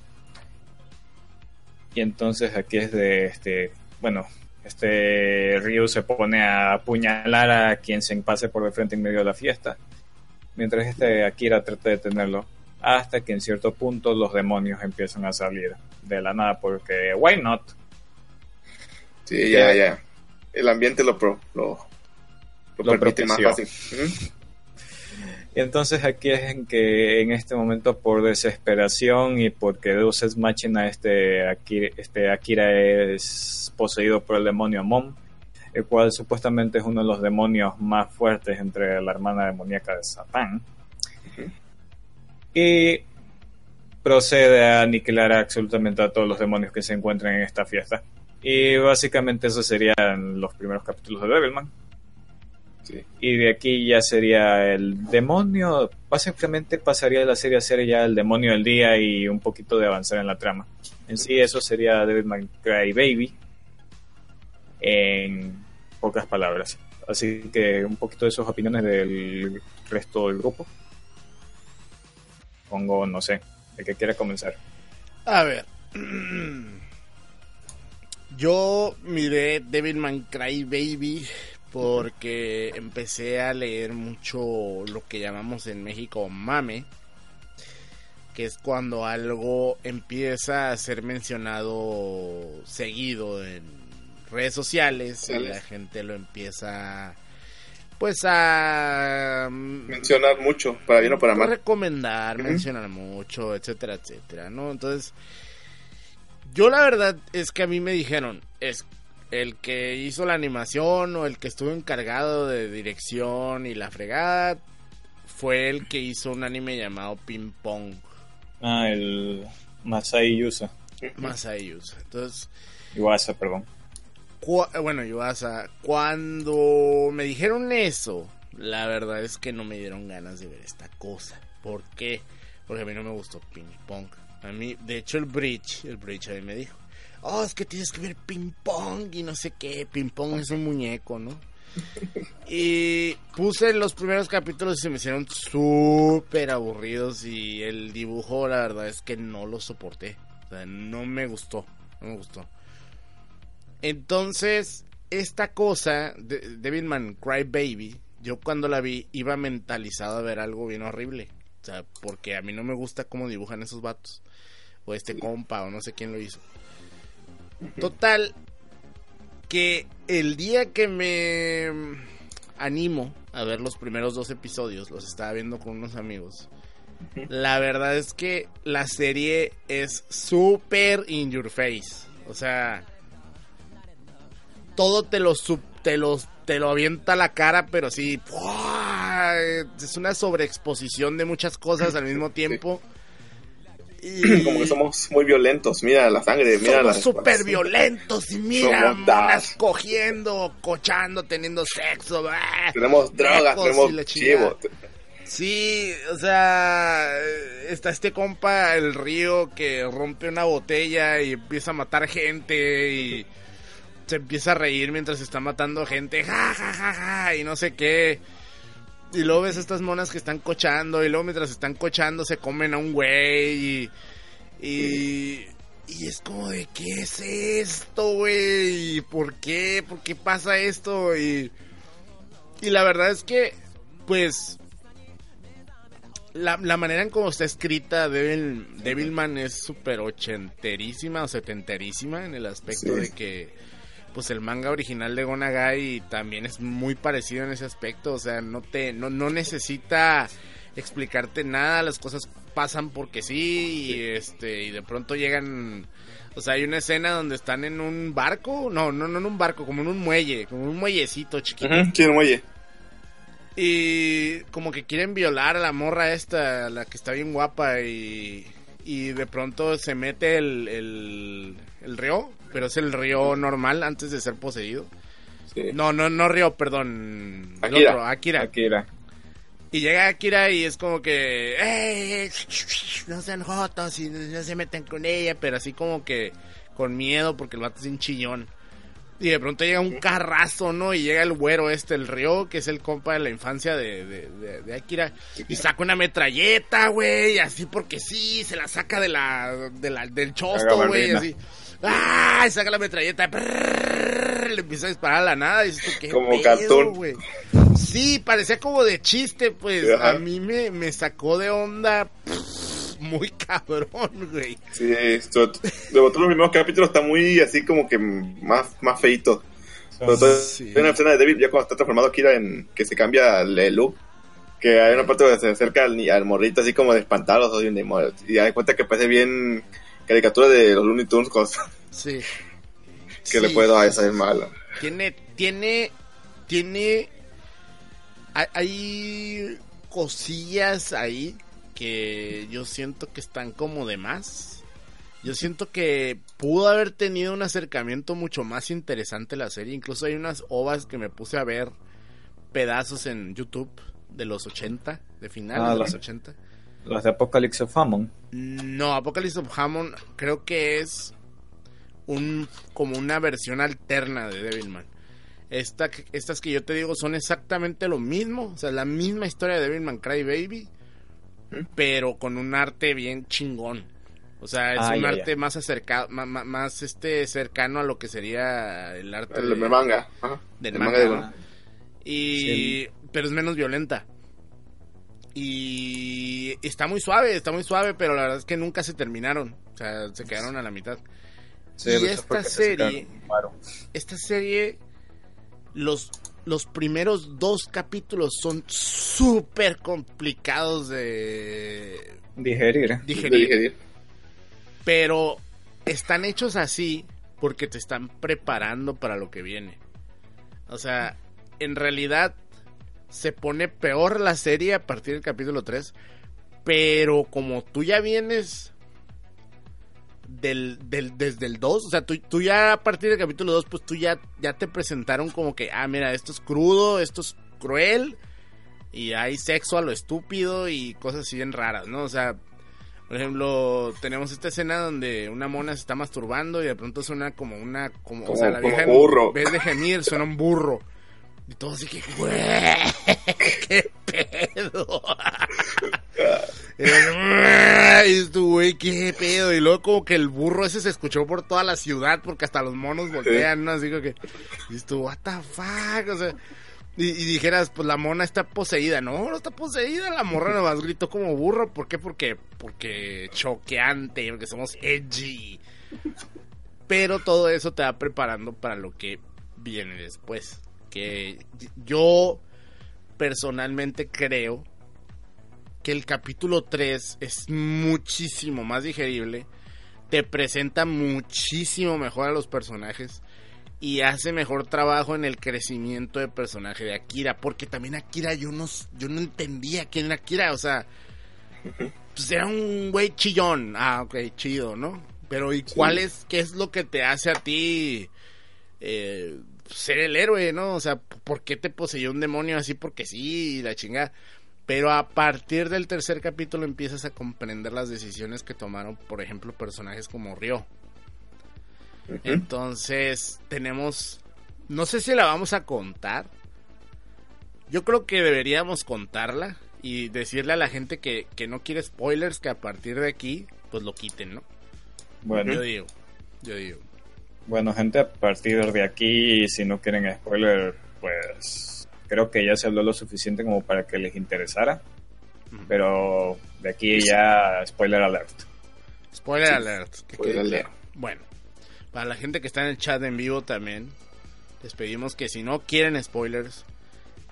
A: Y entonces aquí es de este, bueno, este Ryu se pone a apuñalar a quien se pase por de frente en medio de la fiesta, mientras este Akira trata de detenerlo, hasta que en cierto punto los demonios empiezan a salir de la nada, porque why not?
B: Sí, ya, ya. El ambiente lo, pro- lo, lo,
A: Lo
B: permite más fácil.
A: Y entonces aquí es en que en este momento por desesperación y porque Deus es máquina este Akira, este Akira es poseído por el demonio Amon, el cual supuestamente es uno de los demonios más fuertes entre la hermana demoníaca de Satán. Y procede a aniquilar absolutamente a todos los demonios que se encuentran en esta fiesta. Y básicamente esos serían los primeros capítulos de Devilman.
B: Sí.
A: Y de aquí ya sería el demonio. Básicamente pasaría de la serie a ser ya el demonio del día y un poquito de avanzar en la trama. En sí, eso sería Devilman Cry Baby. En pocas palabras. Así que un poquito de sus opiniones del resto del grupo. Pongo, no sé, el que quiera comenzar.
C: A ver. Yo miré Devilman Cry Baby porque empecé a leer mucho lo que llamamos en México mame, que es cuando algo empieza a ser mencionado seguido en redes sociales y la gente lo empieza pues a
B: mencionar mucho para bien o para mal.
C: recomendar mencionar mucho etcétera etcétera no entonces yo la verdad es que a mí me dijeron es el que hizo la animación o el que estuvo encargado de dirección y la fregada fue el que hizo un anime llamado Ping Pong
A: ah el Masai Yusa
C: Masai Yusa entonces
A: Iwasa perdón
C: bueno, Yuasa, cuando me dijeron eso, la verdad es que no me dieron ganas de ver esta cosa. ¿Por qué? Porque a mí no me gustó ping pong. A mí, de hecho, el bridge, el bridge a mí me dijo, oh, es que tienes que ver ping pong y no sé qué. Ping pong es un muñeco, ¿no? Y puse los primeros capítulos y se me hicieron súper aburridos y el dibujo, la verdad es que no lo soporté. O sea, no me gustó, no me gustó. Entonces, esta cosa, de Devilman Cry Baby, yo cuando la vi iba mentalizado a ver algo bien horrible. O sea, porque a mí no me gusta cómo dibujan esos vatos. O este compa, o no sé quién lo hizo. Total, que el día que me animo a ver los primeros dos episodios, los estaba viendo con unos amigos. La verdad es que la serie es súper in your face. O sea, todo te lo, te te lo avienta la cara, pero sí, es una sobreexposición de muchas cosas al mismo tiempo.
B: Y... Como que somos muy violentos, mira la sangre, mira
C: somos súper violentos y mira, monas cogiendo, cochando, teniendo sexo.
B: Tenemos drogas, tenemos chivo.
C: Sí, o sea, está este compa, el río, que rompe una botella y empieza a matar gente y se empieza a reír mientras está matando gente, ja, ja, ja, ja, y no sé qué. Y luego ves estas monas que están cochando, y luego mientras están cochando se comen a un güey, y, y, y es como de, ¿qué es esto, güey? ¿Por qué? ¿Por qué pasa esto? Y, y la verdad es que, pues, la, la, manera en cómo está escrita Devil, Devilman es súper ochenterísima o setenterísima en el aspecto de que pues el manga original de Gonagai también es muy parecido en ese aspecto, o sea, no te no, no necesita explicarte nada, las cosas pasan porque sí y este y de pronto llegan o sea, hay una escena donde están en un barco, no, no, no en un barco, como en un muelle, como un muellecito chiquito.
B: Uh muelle.
C: Y como que quieren violar a la morra esta, la que está bien guapa y, y de pronto se mete el, el, el río pero es el río normal antes de ser poseído. No, no, no río, perdón. El
B: Akira.
C: otro, Akira.
A: Akira.
C: Y llega Akira y es como que, ¡eh! No sean jotos y no se meten con ella, pero así como que con miedo porque el vato es un chillón. Y de pronto llega un carrazo, ¿no? Y llega el güero este, el río, que es el compa de la infancia de, de, de, Akira. Y saca una metralleta, güey, así porque sí, se la saca de la, de la del chosto, güey, así. ¡Ah! saca la metralleta. le empieza a disparar a la nada. Y ¿qué
B: como cartón.
C: Sí, parecía como de chiste, pues. A mí me, me sacó de onda. muy cabrón, güey.
B: Sí, esto, de los primeros capítulos está muy así como que más, más feito. sí. Hay una escena de David ya cuando está transformado Kira en que se cambia el look. Que hay una parte donde se acerca al, al morrito así como de espantados y, y da cuenta que parece bien caricatura de los Looney Tunes cosas.
C: Sí.
B: que le puedo a esa es mala.
C: Tiene, tiene, tiene, hay cosillas ahí que yo siento que están como de más. Yo siento que pudo haber tenido un acercamiento mucho más interesante la serie. Incluso hay unas ovas que me puse a ver pedazos en YouTube de los 80, de finales ah, de los 80.
A: Las de Apocalypse of Hammond.
C: No, Apocalypse of Hammond creo que es un como una versión alterna de Devilman. Esta, estas que yo te digo son exactamente lo mismo, o sea, la misma historia de Devilman Cry Baby, pero con un arte bien chingón. O sea, es
A: Ah,
C: un
A: ya,
C: arte
A: ya.
C: más acercado, ma- más, este cercano a lo que sería el arte
B: El,
C: de-
B: manga. Ajá.
C: del
B: El
C: manga,
B: de-
C: ¿no? Y pero es menos violenta. Y está muy suave, está muy suave, pero la verdad es que nunca se terminaron. O sea, se quedaron a la mitad.
A: Sí,
C: y
A: eso
C: esta
A: se
C: serie, esta serie, los, los primeros dos capítulos son súper complicados de
A: Digerir.
B: de
C: digerir. Pero están hechos así porque te están preparando para lo que viene. O sea, en realidad se pone peor la serie a partir del capítulo 3. Pero como tú ya vienes del, del- desde el 2, o sea, tú, tú ya a partir del capítulo 2, pues tú ya, ya te presentaron como que, ah, mira, esto es crudo, esto es cruel, y hay sexo a lo estúpido y cosas así bien raras, ¿no? O sea, por ejemplo, tenemos esta escena donde una mona se está masturbando y de pronto suena como una, como, o
B: Como-
C: sea, la vieja en
B: burro.
C: vez de gemir suena un burro. Y todo así que, güey, qué pedo. y tú, güey, qué pedo. Y luego como que el burro ese se escuchó por toda la ciudad porque hasta los monos voltean, ¿no? Así como que, y tú, what the fuck, o sea... Y, y dijeras, pues la mona está poseída. No, no está poseída. La morra nomás gritó como burro. ¿Por qué? Porque, porque choqueante, porque somos edgy. Pero todo eso te va preparando para lo que viene después. Que yo personalmente creo que el capítulo 3 es muchísimo más digerible. Te presenta muchísimo mejor a los personajes y hace mejor trabajo en el crecimiento de personaje de Akira, porque también Akira yo no yo no entendía quién era Akira, o sea, pues era un güey chillón, ah, ok, chido, ¿no? Pero ¿y cuál es, qué es lo que te hace a ti eh, ser el héroe, ¿no? O sea, ¿por qué te poseyó un demonio así porque sí, la chingada? Pero a partir del tercer capítulo empiezas a comprender las decisiones que tomaron, por ejemplo, personajes como Ryo. Entonces, tenemos. No sé si la vamos a contar. Yo creo que deberíamos contarla y decirle a la gente que, que no quiere spoilers, que a partir de aquí, pues lo quiten, ¿no?
A: Bueno,
C: Yo digo. Yo digo.
A: Bueno, gente, a partir de aquí, si no quieren spoiler, pues creo que ya se habló lo suficiente como para que les interesara. Pero de aquí ya, spoiler alert.
C: Spoiler alert. que
B: Spoiler
C: quede
B: alert.
C: claro. Bueno, para la gente que está en el chat en vivo también, les pedimos que si no quieren spoilers,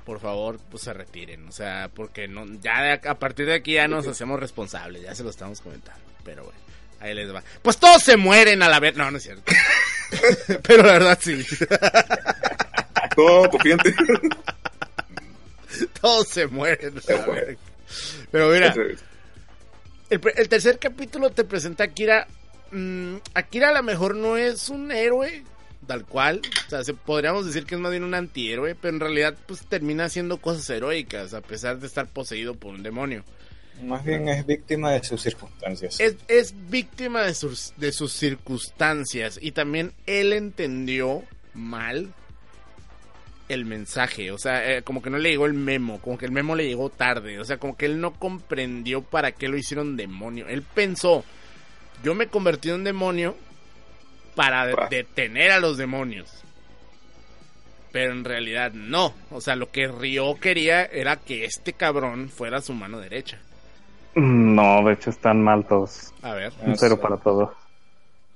C: por favor, pues se retiren. O sea, porque no, ya de- a partir de aquí ya nos hacemos responsables, ya se lo estamos comentando. Pero bueno, ahí les va. Pues todos se mueren a la vez. No, no es cierto. Pero la verdad sí.
B: No, pues fíjate.
C: todos se mueren verga. Pero mira, El, el tercer capítulo te presenta a Akira. Mm, Akira a lo mejor no es un héroe, tal cual. O sea, se, podríamos decir que es más bien un antihéroe, pero en realidad pues termina haciendo cosas heroicas a pesar de estar poseído por un demonio.
A: Más bien es víctima de sus circunstancias.
C: Es, es víctima de sus, de sus circunstancias y también él entendió mal el mensaje, o sea, eh, como que no le llegó el memo, como que el memo le llegó tarde, o sea, como que él no comprendió para qué lo hicieron demonio. Él pensó, yo me convertí en un demonio para de-
B: Pa.
C: detener a los demonios. Pero en realidad no, o sea, lo que Ryo quería era que este cabrón fuera su mano derecha.
D: No, de hecho están mal todos.
C: A ver.
D: Un cero para todos.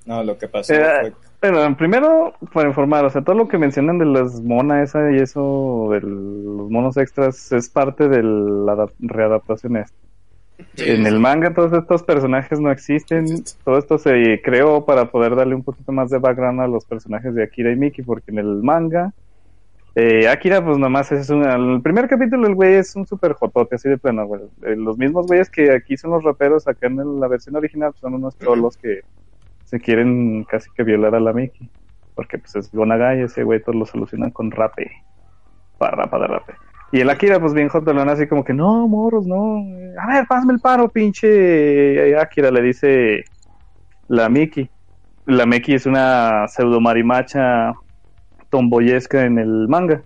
A: No, lo que pasó
D: Eh,
A: fue
D: Pero primero, para informar, o sea, todo lo que mencionan de las monas esa y eso, de los monos extras, es parte de la adap- readaptación esta. En el manga todos estos personajes no existen, todo esto se creó para poder darle un poquito más de background a los personajes de Akira y Miki, porque en el manga, eh, Akira pues nomás es un... El primer capítulo el güey es un super jotote, así de plano, güey. Eh, Los mismos güeyes que aquí son los raperos, acá en la versión original son unos trolos que se quieren casi que violar a la Miki. Porque pues es Gonagai, ese güey todos lo solucionan con rape. Para rapa de rape. Y el Akira, pues bien jotolón, así como que, no, moros, no. eh, A ver, pásame el paro, pinche Akira, le dice la Miki. La Miki es una pseudo marimacha tomboyesca en el manga.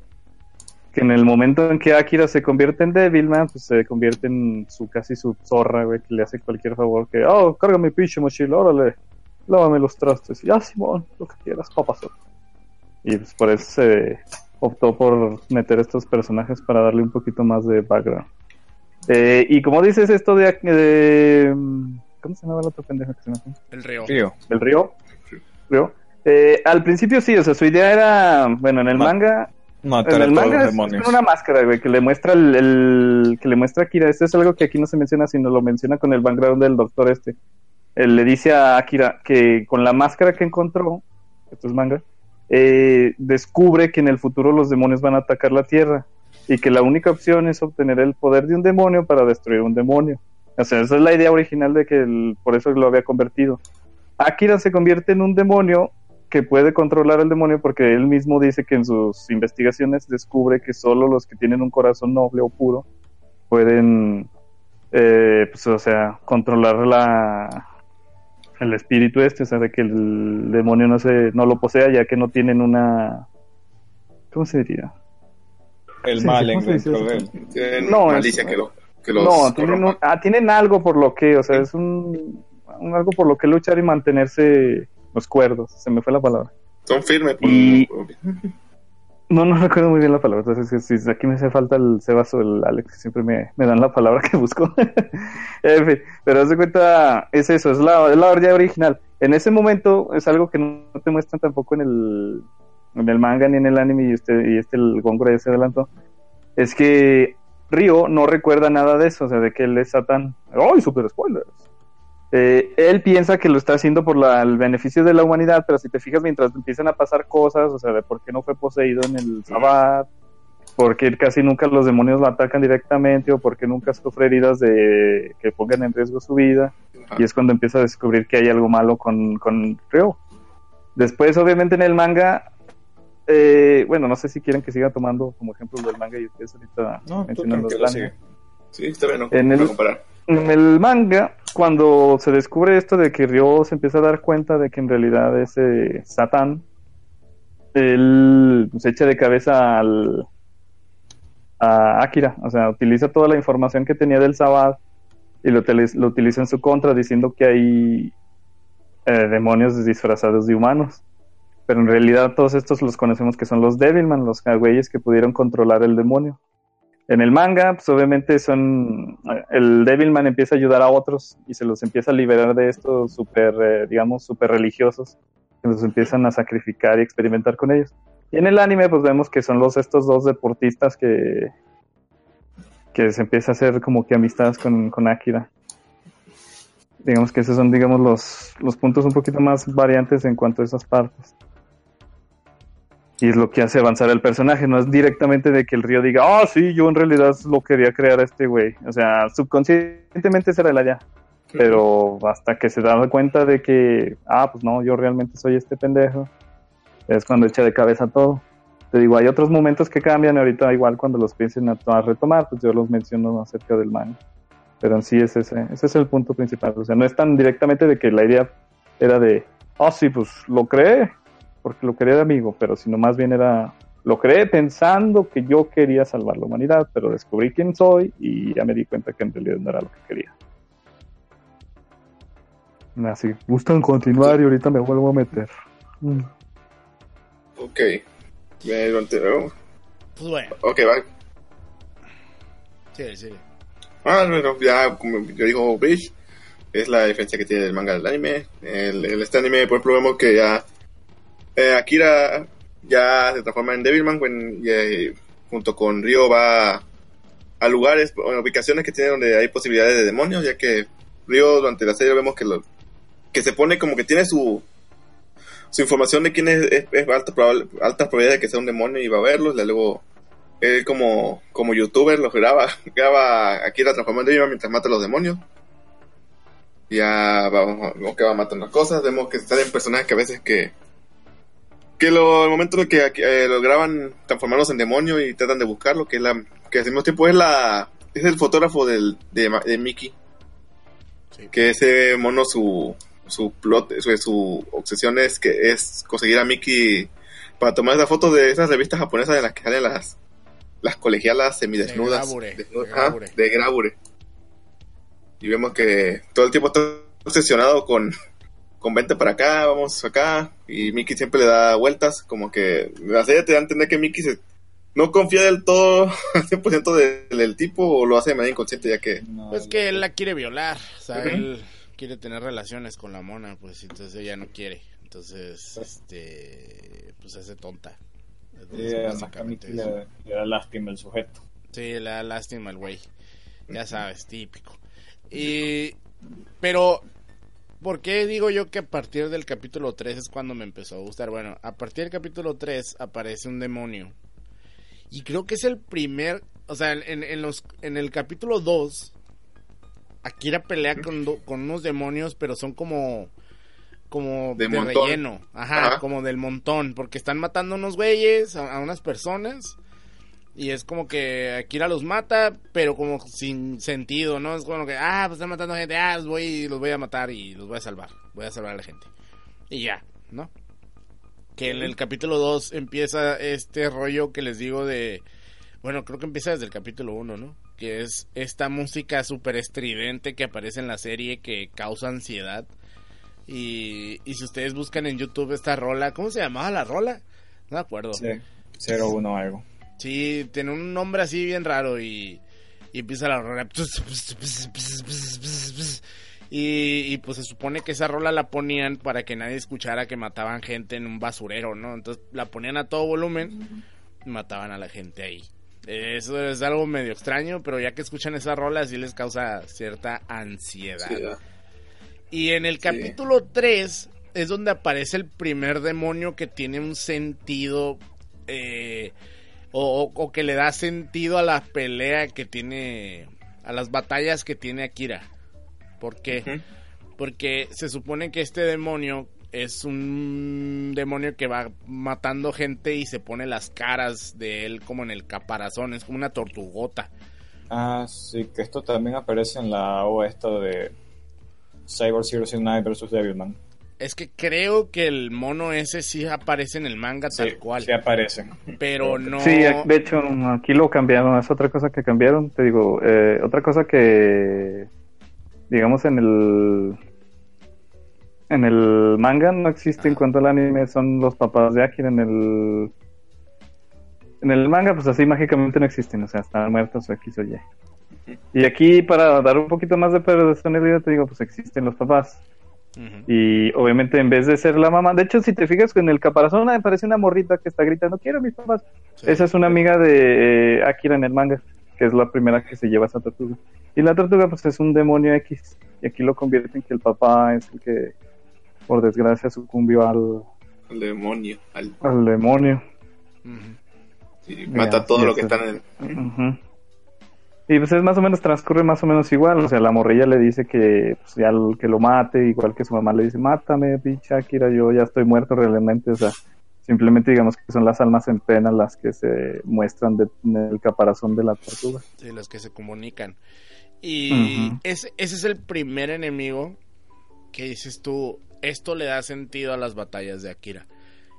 D: que en el momento en que Akira se convierte en Devilman, pues se convierte en su casi su zorra, güey, que le hace cualquier favor, que, oh, carga mi pinche mochila, órale, lávame los trastes, y ya, Simón, lo que quieras, papá. Y pues por eso se optó por meter estos personajes para darle un poquito más de background. Eh, y como dices esto de, de- ¿Cómo se llama el otro pendejo que se me fue?
C: El río.
A: Tío,
D: ¿Del río? ¿Río? Eh, al principio sí, o sea, su idea era, bueno, en el
A: Ma-
D: manga
A: matar
D: en
A: a
D: el
A: todos
D: manga
A: los
D: es, una máscara, güey, que le muestra el, el- que le muestra a Akira. Esto es algo que aquí no se menciona, sino lo menciona con el background del doctor este. Él le dice a Akira que con la máscara que encontró, esto es manga, eh, descubre que en el futuro los demonios van a atacar la Tierra y que la única opción es obtener el poder de un demonio para destruir un demonio. O sea, esa es la idea original de que el- por eso lo había convertido. Akira se convierte en un demonio que puede controlar al demonio porque él mismo dice que en sus investigaciones descubre que solo los que tienen un corazón noble o puro pueden, eh, pues, o sea, controlar la el espíritu este, o sea, de que el demonio no se no lo posea ya que no tienen una ¿cómo se diría?
A: El
D: Sí,
A: mal él.
B: Tienen
D: No,
B: malicia
D: es-
B: que, lo, que los
D: no, tienen, un- ah, tienen algo por lo que, o sea, es un, un algo por lo que luchar y mantenerse los cuerdos, se me fue la palabra.
B: Son firmes. Por,
D: Y- No, no recuerdo muy bien la palabra. Entonces, si, si aquí me hace falta el Sebas o el Alex, que siempre me, me dan la palabra que busco. en fin, pero haz de cuenta, es eso, es la, es la idea original. En ese momento es algo que no te muestran tampoco en el, en el manga ni en el anime, y este, y este el Gongora ya se adelantó. Es que Ryo no recuerda nada de eso, o sea, de que él es Satán. ¡Ay, super spoilers! Eh, él piensa que lo está haciendo por la- el beneficio de la humanidad, pero si te fijas, mientras empiezan a pasar cosas, o sea, de por qué no fue poseído en el Sabbat, por qué casi nunca los demonios lo atacan directamente, o por qué nunca sufre heridas de que pongan en riesgo su vida, y es cuando empieza a descubrir que hay algo malo con, con Ryo. Después, obviamente, en el manga, eh, bueno, no sé si quieren que siga tomando como ejemplo del manga y ustedes ahorita
A: No,
D: mencionan los
A: sigue.
B: Sí, está bien, no,
D: En
B: no
D: el-
B: comparar.
D: En el manga, cuando se descubre esto de que Ryo se empieza a dar cuenta de que en realidad es eh, Satán, él se echa de cabeza al, a Akira, o sea, utiliza toda la información que tenía del Sabbath y lo, utiliza- lo utiliza en su contra, diciendo que hay eh, demonios disfrazados de humanos. Pero en realidad todos estos los conocemos que son los Devilman, los güeyes que pudieron controlar el demonio. En el manga, pues obviamente son. El Devilman empieza a ayudar a otros y se los empieza a liberar de estos super, eh, digamos, super religiosos. Que los empiezan a sacrificar y experimentar con ellos. Y en el anime, pues vemos que son los estos dos deportistas que. que se empieza a hacer como que amistades con, con Akira. Digamos que esos son, digamos, los, los puntos un poquito más variantes en cuanto a esas partes. Y es lo que hace avanzar el personaje, no es directamente de que el río diga, ah, sí, yo en realidad lo quería crear a este güey. O sea, subconscientemente será el allá. Pero hasta que se da cuenta de que, ah, pues no, yo realmente soy este pendejo, es cuando echa de cabeza todo. Te digo, hay otros momentos que cambian, ahorita igual cuando los piensen a, a retomar, pues yo los menciono acerca del manga. Pero en sí es ese, ese es el punto principal. O sea, no es tan directamente de que la idea era de, ah, sí, pues lo creé, porque lo quería de amigo, pero sino más bien era, lo creé pensando que yo quería salvar la humanidad, pero descubrí quién soy y ya me di cuenta que en realidad no era lo que quería. Así, gustan continuar y ahorita me vuelvo a meter. Mm.
B: Ok. Me.
C: Pues bueno,
B: Ok, va.
C: sí, sí.
B: Ah, bueno, ya como ya dijo Bridge, es la diferencia que tiene el manga del anime. El, el- este anime, por ejemplo, vemos que ya eh, Akira ya se transforma en Devilman y, eh, junto con Ryo va a lugares, o ubicaciones que tienen donde hay posibilidades de demonios, ya que Ryo durante la serie vemos que lo que se pone como que tiene su su información de quién es, es, es alta, probable, alta probabilidad de que sea un demonio y va a verlos, y luego él como, como youtuber lo graba, graba a Akira transformando en Devilman mientras mata a los demonios. Ya vamos, vemos que va matando las cosas, vemos que salen personajes que a veces que que lo, el momento en que eh, lo graban transformarlos en demonio y tratan de buscarlo, que es la que al mismo tiempo es la es el fotógrafo del, de, Mickey,
C: Sí.
B: que ese mono su su plot, su, su obsesión es que es conseguir a Mickey para tomar esa foto de esas revistas japonesas en las que salen las las colegialas semidesnudas.
C: Grabure, de Grabure.
B: de Grabure. Y vemos que todo el tiempo está obsesionado con, con vente para acá, vamos acá. Y Mickey siempre le da vueltas, como que la serie te da a entender que Mickey se, no confía del todo al 100% del, del tipo o lo hace de manera inconsciente ya que...
A: No,
C: Pues que él la quiere violar, o sea, él quiere tener relaciones con la mona, pues entonces ella no quiere. Entonces, este, pues hace tonta. Es básicamente eso.
A: le, le da lástima el sujeto.
C: Sí, le da lástima al güey. Ya sabes, típico. Y, pero, ¿por qué digo yo que a partir del capítulo 3 es cuando me empezó a gustar? Bueno, a partir del capítulo 3 aparece un demonio. Y creo que es el primer, o sea, en, en los, en el capítulo 2, Akira pelea con, do- con unos demonios, pero son como, como
B: De
C: de, relleno. Ajá,
B: Ajá.
C: como del montón, porque están matando a unos güeyes, a, a unas personas. Y es como que Akira los mata, pero como sin sentido, ¿no? Es como que, ah, pues están matando gente, ah, los voy, los voy a matar y los voy a salvar. Voy a salvar a la gente. Y ya, ¿no? Que en el capítulo 2 empieza este rollo que les digo de... Bueno, creo que empieza desde el capítulo 1, ¿no? Que es esta música súper estridente que aparece en la serie que causa ansiedad. Y, y si ustedes buscan en YouTube esta rola, ¿cómo se llamaba la rola? No me acuerdo.
A: Sí, 0-1 algo.
C: Sí, tiene un nombre así bien raro y, y empieza la rola. Y, y pues se supone que esa rola la ponían para que nadie escuchara que mataban gente en un basurero, ¿no? Entonces la ponían a todo volumen y mataban a la gente ahí. Eso es algo medio extraño, pero ya que escuchan esa rola sí les causa cierta ansiedad. Y en el capítulo 3 es donde aparece el primer demonio que tiene un sentido eh, o, o- o que le da sentido a la pelea que tiene, a las batallas que tiene Akira. ¿Por qué? Porque se supone que este demonio es un demonio que va matando gente y se pone las caras de él como en el caparazón, es como una tortugota.
A: Ah, sí, que esto también aparece en la esta de Cyber 009 versus Devilman.
C: Es que creo que el mono ese sí aparece en el manga
A: Sí,
C: tal cual.
A: sí aparece.
C: pero no.
D: Sí, de hecho, aquí lo cambiaron. Es otra cosa que cambiaron. Te digo, eh, otra cosa que, digamos, en el. En el manga no existe en cuanto al anime, son los papás de Akira. En el. En el manga, pues así mágicamente no existen, o sea, están muertos o X o Y. Y aquí, para dar un poquito más de personalidad, te digo, pues existen los papás. Y obviamente en vez de ser la mamá, de hecho si te fijas en el caparazón me parece una morrita que está gritando, quiero a mis papás.
C: Sí.
D: Esa es una amiga de eh, Akira en el manga, que es la primera que se lleva esa tortuga. Y la tortuga pues es un demonio X. Y aquí lo convierte en que el papá es el que por desgracia sucumbió al,
B: El demonio. al-
D: al demonio.
B: Y mata a todo lo que
D: eso.
B: están en...
D: Ujú. Y pues es más o menos, transcurre más o menos igual. O sea, la morrilla le dice que, pues, ya el- que lo mate, igual que su mamá le dice, mátame, pinche Akira, yo ya estoy muerto realmente. O sea, simplemente digamos que son las almas en pena las que se muestran de- en el caparazón de la tortuga.
C: Sí, los que se comunican. Y ese, ese es el primer enemigo que dices tú, esto le da sentido a las batallas de Akira.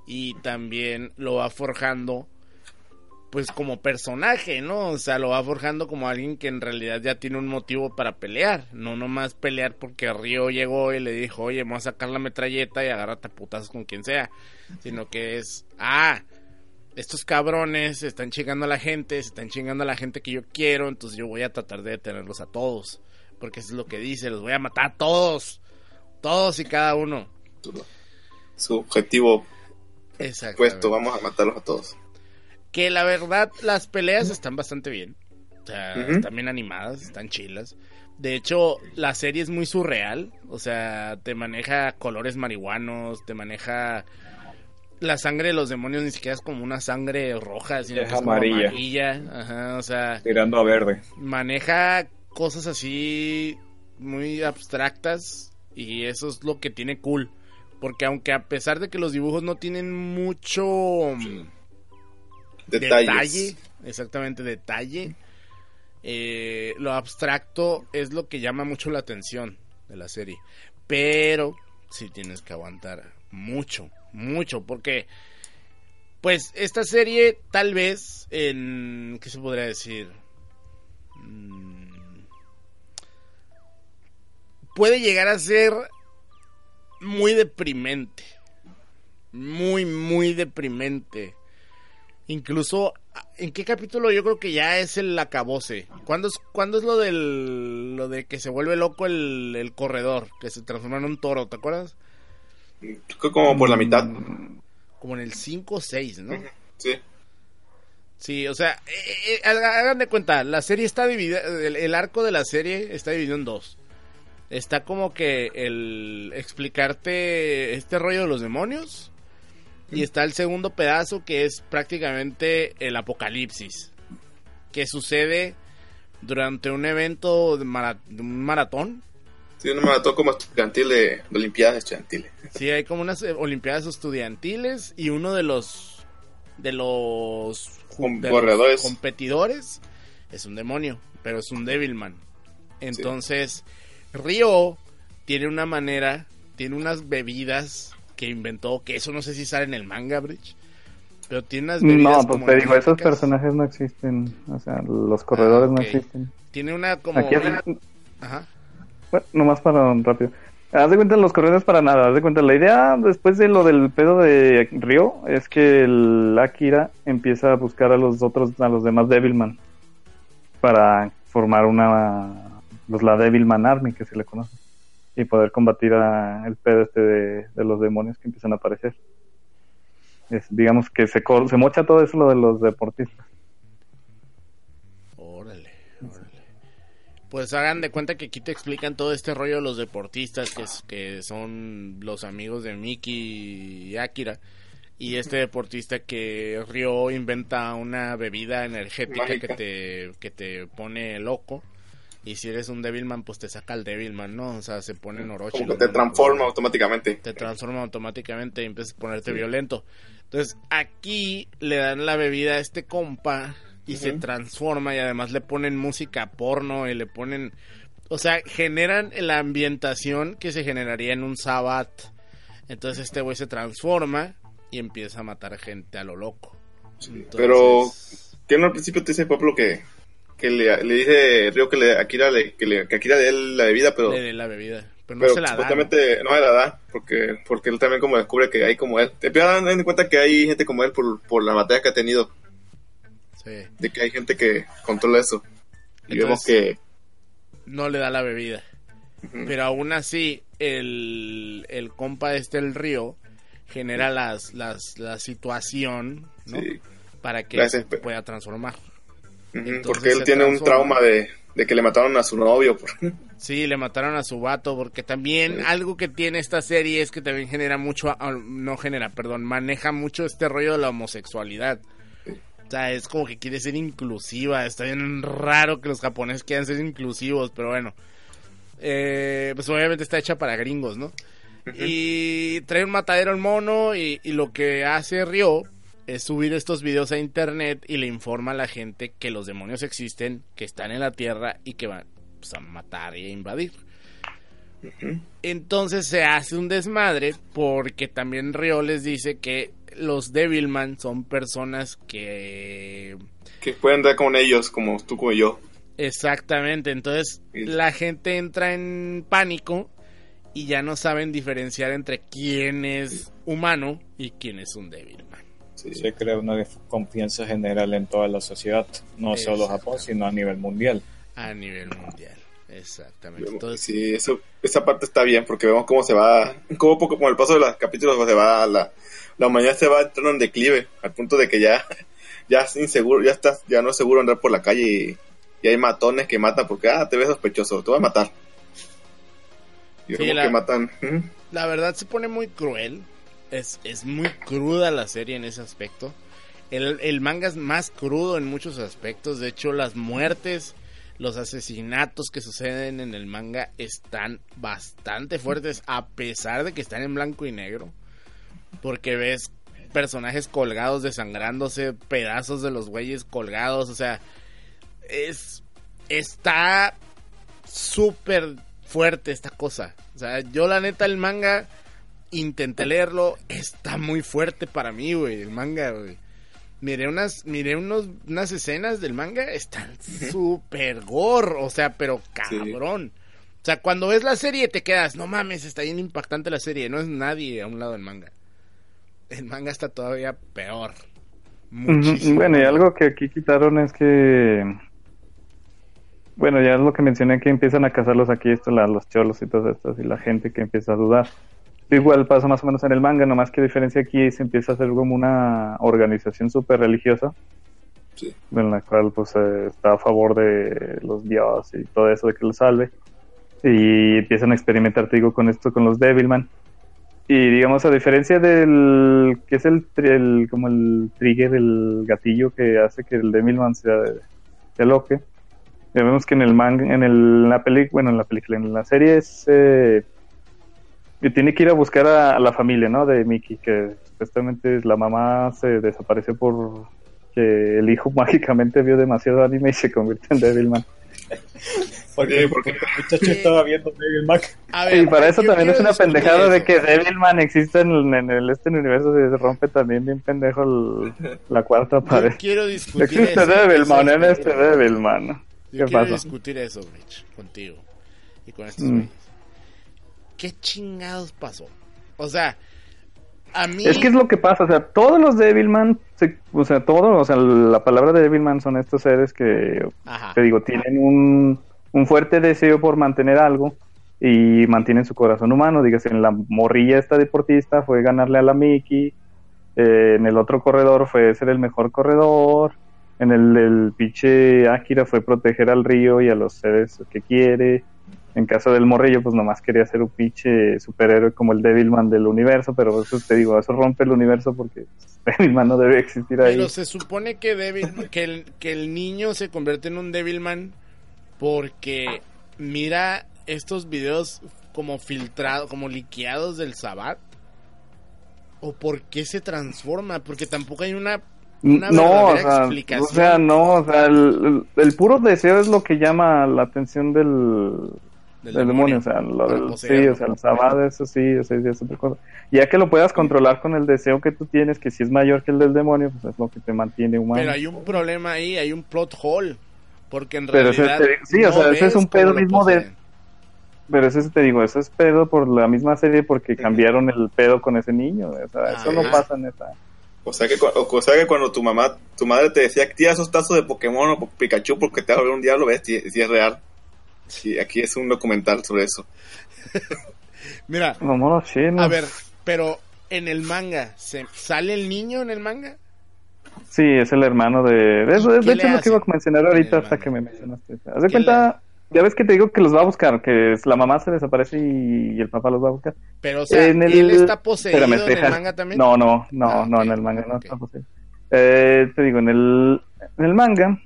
C: Y también lo va forjando, pues como personaje, ¿no? O sea, lo va forjando como alguien que en realidad ya tiene un motivo para pelear. No nomás pelear porque Río llegó y le dijo, oye, vamos a sacar la metralleta y agárrate a putazos con quien sea. Sino que es, ah, estos cabrones están chingando a la gente, se están chingando a la gente que yo quiero, entonces yo voy a tratar de detenerlos a todos. Porque eso es lo que dice, los voy a matar a todos. Todos y cada uno.
B: su objetivo puesto, vamos a matarlos a todos.
C: Que la verdad, las peleas están bastante bien. O sea, están bien animadas, están chilas. De hecho, la serie es muy surreal. O sea, te maneja colores marihuanos, te maneja... La sangre de los demonios ni siquiera es como una sangre roja, sino
A: Es
C: que es
A: amarilla.
C: amarilla. Ajá, o sea,
A: Tirando a verde.
C: maneja cosas así muy abstractas y eso es lo que tiene cool. Porque aunque a pesar de que los dibujos no tienen mucho Detalle, exactamente detalle, eh, lo abstracto es lo que llama mucho la atención de la serie. Pero sí tienes que aguantar mucho, mucho, porque Pues esta serie, tal vez, en. ¿Qué se podría decir? Mm, Puede llegar a ser muy deprimente. Muy, muy deprimente. Incluso, ¿en qué capítulo yo creo que ya es el acabose? ¿Cuándo es, ¿cuándo es lo del lo de que se vuelve loco el, el corredor? Que se transforma en un toro, ¿te acuerdas?
B: Creo como por la mitad.
C: Como en el 5 o 6, ¿no?
B: Sí.
C: Sí, o sea, eh, eh, hagan de cuenta, la serie está dividida, el, el arco de la serie está dividido en dos. Está como que el explicarte este rollo de los demonios y está el segundo pedazo que es prácticamente el apocalipsis, que sucede durante un evento de, mara- un maratón.
B: Sí, una maratón como estudiantil de, de Olimpiadas estudiantiles.
C: Sí, hay como unas eh, olimpiadas estudiantiles y uno de los de los, de competidores es un demonio, pero es un Devilman. Entonces, Ryo tiene una manera, tiene unas bebidas que inventó, que eso no sé si sale en el manga, Bridge, pero tiene unas
D: No, pues te digo, esos personajes no existen. O sea, los corredores
C: Ah, ok.
D: no existen.
C: Tiene una como...
D: Aquí
C: Ajá.
D: bueno, nomás para un rápido. Haz de cuenta los corredores para nada. Haz de cuenta, la idea después de lo del pedo de Ryo es que el Akira empieza a buscar a los otros, a los demás Devilman para formar una, pues la Devilman Army que se le conoce y poder combatir a el pedo este de, de los demonios que empiezan a aparecer. Es, digamos que se, se mocha todo eso lo de los deportistas.
C: Órale, órale. Pues hagan de cuenta que aquí te explican todo este rollo de los deportistas que, es- que son los amigos de Miki y Akira. Y este deportista que Ryo inventa una bebida energética que te, que te pone loco. Y si eres un Devilman, pues te saca el Devilman, ¿no? O sea, se pone en Orochi.
B: Como que te transforma automáticamente.
C: te transforma automáticamente y empiezas a ponerte violento. Entonces, aquí le dan la bebida a este compa y se transforma y además le ponen música porno y le ponen... O sea, generan la ambientación que se generaría en un Sabbath. Entonces este güey se transforma y empieza a matar gente a lo loco. Entonces,
B: Pero, que no al principio te dice Pablo que, que le, le dice Río que le, Akira le, que, le, que Akira le dé la bebida, pero,
C: le dé la bebida. Pero no
B: pero
C: se la
B: supuestamente no se la da, porque, porque él también como descubre que hay como él. Te empiezan a dar cuenta que hay gente como él por, por la batalla que ha tenido,
C: Sí.
B: de que hay gente que controla eso. Y vemos que
C: no le da la bebida. Pero aún así, el, el compa este, el río, genera las, las, la situación ¿no?
B: sí,
C: para que se pueda transformar. Entonces
B: porque él tiene un trauma de, de que le mataron a su novio. por-
C: Sí, le mataron a su vato, porque también
B: Sí.
C: algo que tiene esta serie es que también genera mucho, ah, no genera, perdón, maneja mucho este rollo de la homosexualidad. O sea, es como que quiere ser inclusiva. Está bien raro que los japoneses quieran ser inclusivos, pero bueno. Eh, pues obviamente está hecha para gringos, ¿no? Y trae un matadero al mono y, y lo que hace Ryo es subir estos videos a internet y le informa a la gente que los demonios existen, que están en la tierra y que van pues, a matar y a invadir. Entonces se hace un desmadre porque también Ryo les dice que los Devilman son personas que
B: que pueden dar con ellos, como tú como yo.
C: Exactamente, entonces
B: Sí.
C: la gente entra en pánico y ya no saben diferenciar entre quién es humano y quién es un Devilman.
B: Sí.
A: Se crea una desconfianza general en toda la sociedad, no solo. Japón, sino a nivel mundial.
C: A nivel mundial, exactamente.
B: Vemos-
C: Entonces,
B: sí, eso, esa parte está bien porque vemos cómo se va, cómo poco con el paso de los capítulos se va la, la humanidad se va entrando en declive al punto de que ya, ya es inseguro, ya estás, ya no es seguro andar por la calle y, y hay matones que matan porque ah te ves sospechoso, te voy a matar. Y
C: Sí,
B: vemos
C: la-
B: que matan,
C: la verdad se pone muy cruel. Es, es muy cruda la serie en ese aspecto. El, el manga es más crudo en muchos aspectos. De hecho, las muertes, los asesinatos que suceden en el manga están bastante fuertes, a pesar de que están en blanco y negro. Porque ves personajes colgados, desangrándose, pedazos de los güeyes colgados. O sea, es. Está súper fuerte esta cosa. O sea, yo la neta el manga intenté leerlo, está muy fuerte para mí, güey, el manga, güey. Miré unas, miré unos, unas escenas del manga, están súper gore, o sea, pero cabrón. O sea, cuando ves la serie te quedas, no mames, está bien impactante la serie, no es nadie a un lado del manga. El manga está todavía peor. Muchísimo.
D: Bueno, y algo que aquí quitaron es que. Bueno, ya es lo que mencioné que empiezan a cazarlos aquí, esto, la- los cholos y todo esto, y la gente que empieza a dudar. Igual pasa más o menos en el manga, nomás que diferencia aquí se empieza a hacer como una organización súper religiosa,
B: Sí.
D: en la cual pues eh, está a favor de los dioses y todo eso de que los salve. Y empiezan a experimentar, te digo, con esto, con los Devilman. Y digamos, a diferencia del que es el, el- como el trigger, el gatillo que hace que el Devilman sea se aloque, ya vemos que en el manga, en el, la película, bueno, en la película, en la serie es eh, que tiene que ir a buscar a, a la familia, ¿no? De Mickey, que supuestamente la mamá se desapareció por que el hijo mágicamente vio demasiado anime y se convirtió en Devilman.
A: Porque,
B: Sí, porque-
A: el muchacho estaba viendo Devil Mac.
C: A ver,
D: Y para eso también es una pendejada de que Devilman existe en, el- en el este universo se rompe también bien pendejo el- la cuarta
C: Yo
D: pared.
C: quiero discutir
D: Existe
C: eso,
D: Devilman en
C: es
D: este. Devilman.
C: Yo
D: ¿Qué
C: quiero
D: pasa?
C: discutir eso, Rich, contigo. Y con estos
D: Mm.
C: ¿Qué chingados pasó? O sea, a mí...
D: Es que es lo que pasa, o sea, todos los Devilman, se- o sea, todos, o sea, la palabra de Devilman son estos seres que,
C: Ajá.
D: te digo, tienen un, un fuerte deseo por mantener algo y mantienen su corazón humano. Dígase, en la morrilla esta deportista fue ganarle a la Mickey, eh, en el otro corredor fue ser el mejor corredor, en el, el pinche Akira fue proteger al río y a los seres que quiere. En caso del morrillo, pues nomás quería ser un pinche superhéroe como el Devilman del universo, pero eso te digo, eso rompe el universo porque Devilman no debe existir ahí.
C: Pero se supone que, Devil- que, el, que el niño se convierte en un Devilman porque mira estos videos como filtrados, como liqueados del Sabbat. ¿O por qué se transforma? Porque tampoco hay una, una
D: no, o sea,
C: explicación.
D: o sea, no, o sea, el, el- el puro deseo es lo que llama la atención del,
C: del
D: del demonio, o sea, lo del, sí, o sea, el sabad, eso sí, eso sí es otra cosa. Ya que lo puedas controlar con el deseo que tú tienes, que si es mayor que el del demonio, pues es lo que te mantiene humano.
C: Pero hay un problema ahí, hay un plot hole. Porque en
D: Pero ese
C: realidad.
D: te- sí, o sea, ese es un pedo mismo de-. Pero eso te digo, eso es pedo por la misma serie porque cambiaron el pedo con ese niño, o sea, eso no pasa en esa.
B: O sea que, o sea que cuando tu mamá, tu madre te decía, tira esos tazos de Pokémon o Pikachu porque te va a volver un diablo, ves si, si es real. Sí, aquí es un documental sobre eso.
C: Mira, a ver, pero en el manga, ¿se, ¿sale el niño en el manga?
D: Sí, es el hermano de... De, eso- de
C: ¿Qué
D: hecho, es lo que iba a mencionar
C: en
D: ahorita hasta que me mencionaste. Haz de
C: ¿Qué
D: cuenta, ya ves que te digo que los va a buscar, que es- la mamá se desaparece y, y el papá los va a buscar.
C: Pero, o sea,
D: En el-
C: ¿él está poseído
D: Espérame,
C: en
D: deja-
C: el manga también?
D: No, no, no,
C: Ah,
D: no, en el manga no está posible. Eh, te digo, en el, en el manga,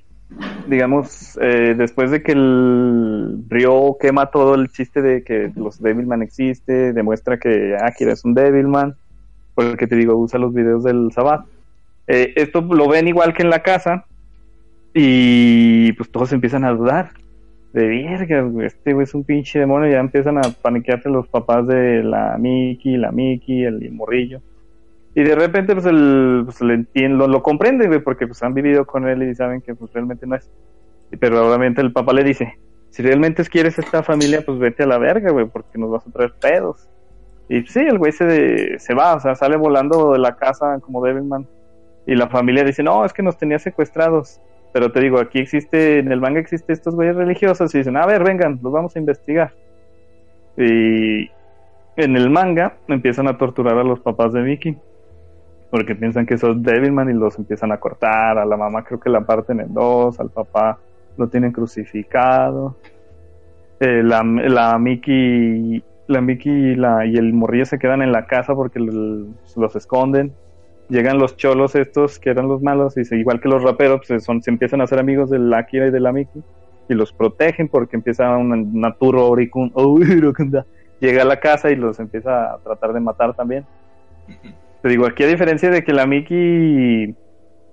D: digamos, eh, después de que el Ryo quema todo el chiste de que los Devilman existe, demuestra que Akira es un Devilman, porque te digo, usa los videos del Sabbat. Eh, esto lo ven igual que en la casa y pues todos empiezan a dudar. De verga, este güey es un pinche demonio, ya empiezan a paniquearse los papás de la Mickey, la Mickey, el morrillo. Y de repente, pues, el, pues le entienden, lo, lo comprenden, güey, porque pues han vivido con él y saben que pues realmente no es. Pero obviamente el papá le dice, si realmente quieres esta familia, pues vete a la verga, güey, porque nos vas a traer pedos. Y sí, el güey se, se va, o sea, sale volando de la casa como Devilman. Y la familia dice, no, es que nos tenía secuestrados. Pero te digo, aquí existe, en el manga existe estos güeyes religiosos y dicen, a ver, vengan, los vamos a investigar. Y en el manga empiezan a torturar a los papás de Mickey. Porque piensan que son Devilman y los empiezan a cortar. A la mamá creo que la parten en dos, al papá lo tienen crucificado. Eh, la, la Mickey, la Mickey y, la, y el morrillo se quedan en la casa porque los esconden. Llegan los cholos estos que eran los malos y igual que los raperos pues, son, se empiezan a hacer amigos de la Akira y de la Mickey y los protegen porque empieza una, una Turo Oricun- Oricunda. llega a la casa y los empieza a tratar de matar también. Te digo, aquí a diferencia de que la Mickey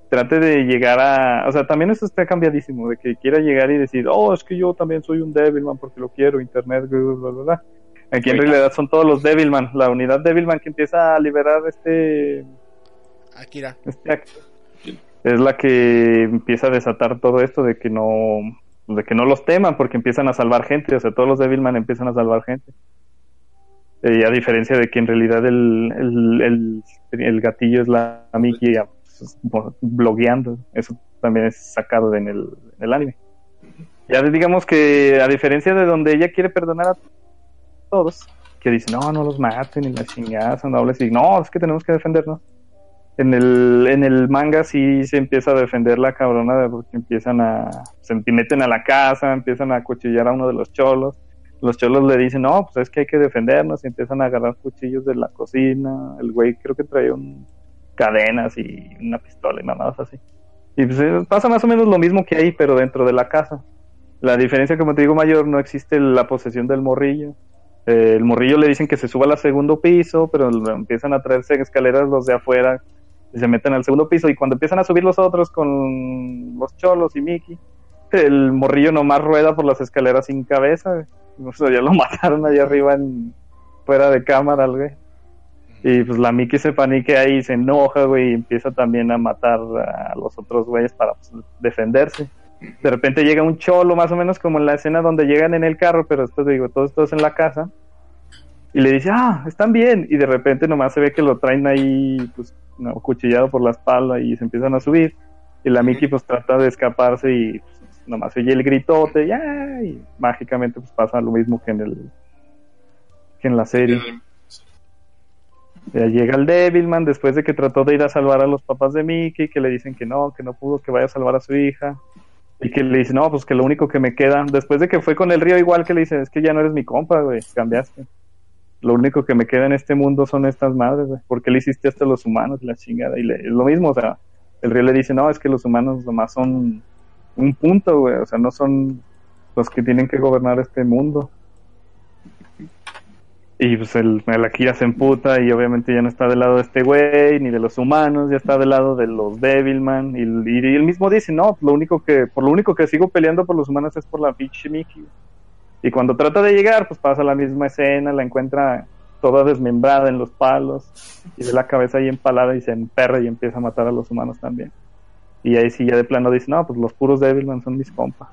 D: trate de llegar a... O sea, también eso está cambiadísimo, de que quiera llegar y decir, oh, es que yo también soy un Devilman porque lo quiero, internet, bla, bla, bla, bla. Aquí en realidad son todos los Devilman, la unidad Devilman que empieza a liberar este,
C: Akira.
D: este acto. Es la que empieza a desatar todo esto de que no de que no los teman porque empiezan a salvar gente, o sea, todos los Devilman empiezan a salvar gente. Eh, a diferencia de que en realidad el, el, el, gatillo es la pues, blogueando, eso también es sacado en el, en el anime. Ya digamos que a diferencia de donde ella quiere perdonar a todos, que dice, no, no los maten, y la chingada, son nobles, y no, es que tenemos que defendernos. En el, en el manga sí se empieza a defender la cabrona porque empiezan a, se meten a la casa, empiezan a cuchillar a uno de los cholos. Los cholos le dicen, no, pues es que hay que defendernos, y empiezan a agarrar cuchillos de la cocina. El güey creo que traía un, cadenas y una pistola y mamadas así. Y pues eh, pasa más o menos lo mismo que ahí, pero dentro de la casa. La diferencia, como te digo, mayor, no existe la posesión del morrillo. Eh, el morrillo le dicen que se suba al segundo piso, pero empiezan a traerse escaleras los de afuera y se meten al segundo piso. Y cuando empiezan a subir los otros con los cholos y Mickey, el morrillo nomás rueda por las escaleras sin cabeza. O sea, ya lo mataron allá arriba en, fuera de cámara, güey. Y pues la Mickey se paniquea y se enoja, güey, y empieza también a matar a los otros güeyes para pues, defenderse. De repente llega un cholo, más o menos como en la escena donde llegan en el carro, pero después digo, todos todos en la casa. Y le dice, ah, están bien. Y de repente nomás se ve que lo traen ahí, pues, no, cuchillado por la espalda y se empiezan a subir. Y la Mickey pues trata de escaparse y pues, nomás oye el gritote, ya, y mágicamente pues pasa lo mismo que en el que en la serie. Ya llega el Devilman después de que trató de ir a salvar a los papás de Mickey, que le dicen que no, que no pudo, que vaya a salvar a su hija. Y que le dice, no, pues que lo único que me queda, después de que fue con el río igual que le dice, es que ya no eres mi compa, güey, cambiaste. Lo único que me queda en este mundo son estas madres, güey. ¿Por qué le hiciste esto a los humanos la chingada? Y le- es lo mismo, o sea, el río le dice, no, es que los humanos nomás son un punto, güey, o sea, no son los que tienen que gobernar este mundo. Y pues el, el Akira se emputa y obviamente ya no está del lado de este güey, ni de los humanos, ya está del lado de los Devilman. Y, y, y él mismo dice, no, lo único que, por lo único que sigo peleando por los humanos es por la pinche Mickey. Y cuando trata de llegar, pues pasa la misma escena, la encuentra toda desmembrada en los palos, y ve la cabeza ahí empalada y se emperra y empieza a matar a los humanos también. Y ahí sí ya de plano dice, no, pues los puros Devilman son mis compas.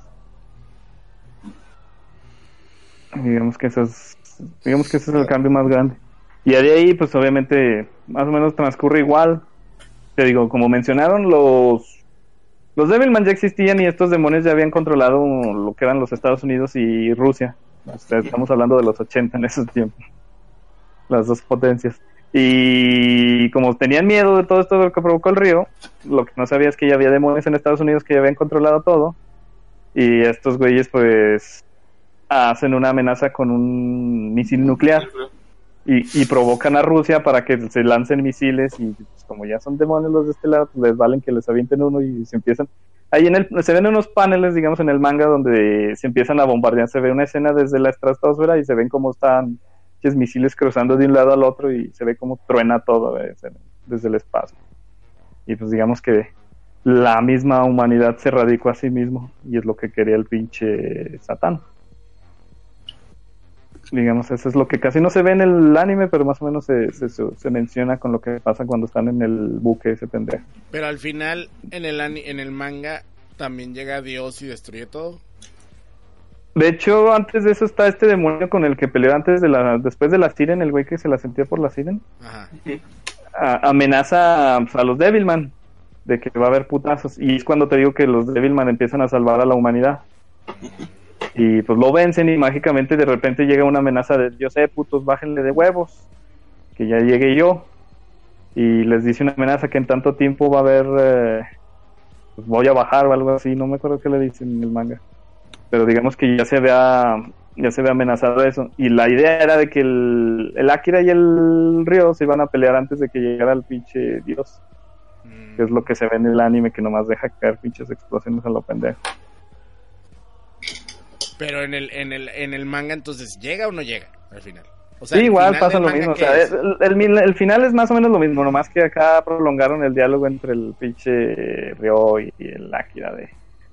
D: Digamos que eso es, digamos que ese es el cambio más grande. Y de ahí, pues obviamente, más o menos transcurre igual. Te digo, como mencionaron, los los Devilman ya existían y estos demonios ya habían controlado lo que eran los Estados Unidos y Rusia. Sea, estamos hablando de los 80 en esos tiempos. Las dos potencias. Y como tenían miedo de todo esto de lo que provocó el río, lo que no sabía es que ya había demonios en Estados Unidos que ya habían controlado todo. Y estos güeyes pues hacen una amenaza con un misil nuclear y, y provocan a Rusia para que se lancen misiles y pues, como ya son demonios los de este lado, pues les valen que les avienten uno y se empiezan... Ahí en el, se ven unos paneles, digamos, en el manga donde se empiezan a bombardear, se ve una escena desde la estratosfera y se ven cómo están misiles cruzando de un lado al otro y se ve cómo truena todo desde, el espacio. Y pues digamos que la misma humanidad se radicó a sí mismo y es lo que quería el pinche Satán. Digamos, eso es lo que casi no se ve en el anime, pero más o menos se, se, menciona con lo que pasa cuando están en el buque ese pendejo.
C: Pero al final, en el, en el manga, también llega Dios y destruye todo.
D: De hecho, antes de eso está este demonio con el que peleó antes de la, después de la Siren, el güey que se la sentía por la Siren.
C: Ajá.
D: a- amenaza a los Devilman de que va a haber putazos. Y es cuando te digo que los Devilman empiezan a salvar a la humanidad. Y pues lo vencen y mágicamente de repente llega una amenaza de yo sé putos bájenle de huevos que ya llegué yo y les dice una amenaza que en tanto tiempo va a haber eh, pues voy a bajar o algo así no me acuerdo qué le dicen en el manga pero digamos que ya se vea ya se ve amenazado eso y la idea era de que el, el Akira y el Ryo se iban a pelear antes de que llegara el pinche dios
C: Mm.
D: que es lo que se ve en el anime que nomás deja caer pinches explosiones a lo pendejo
C: Pero en el, en el, en el manga, entonces, ¿llega o no llega al final? O
D: sí
C: el
D: igual pasa lo mismo o
C: ¿qué
D: sea el- el- el final es más o menos lo mismo nomás que acá prolongaron el diálogo entre el pinche Ryo y, y el Akira de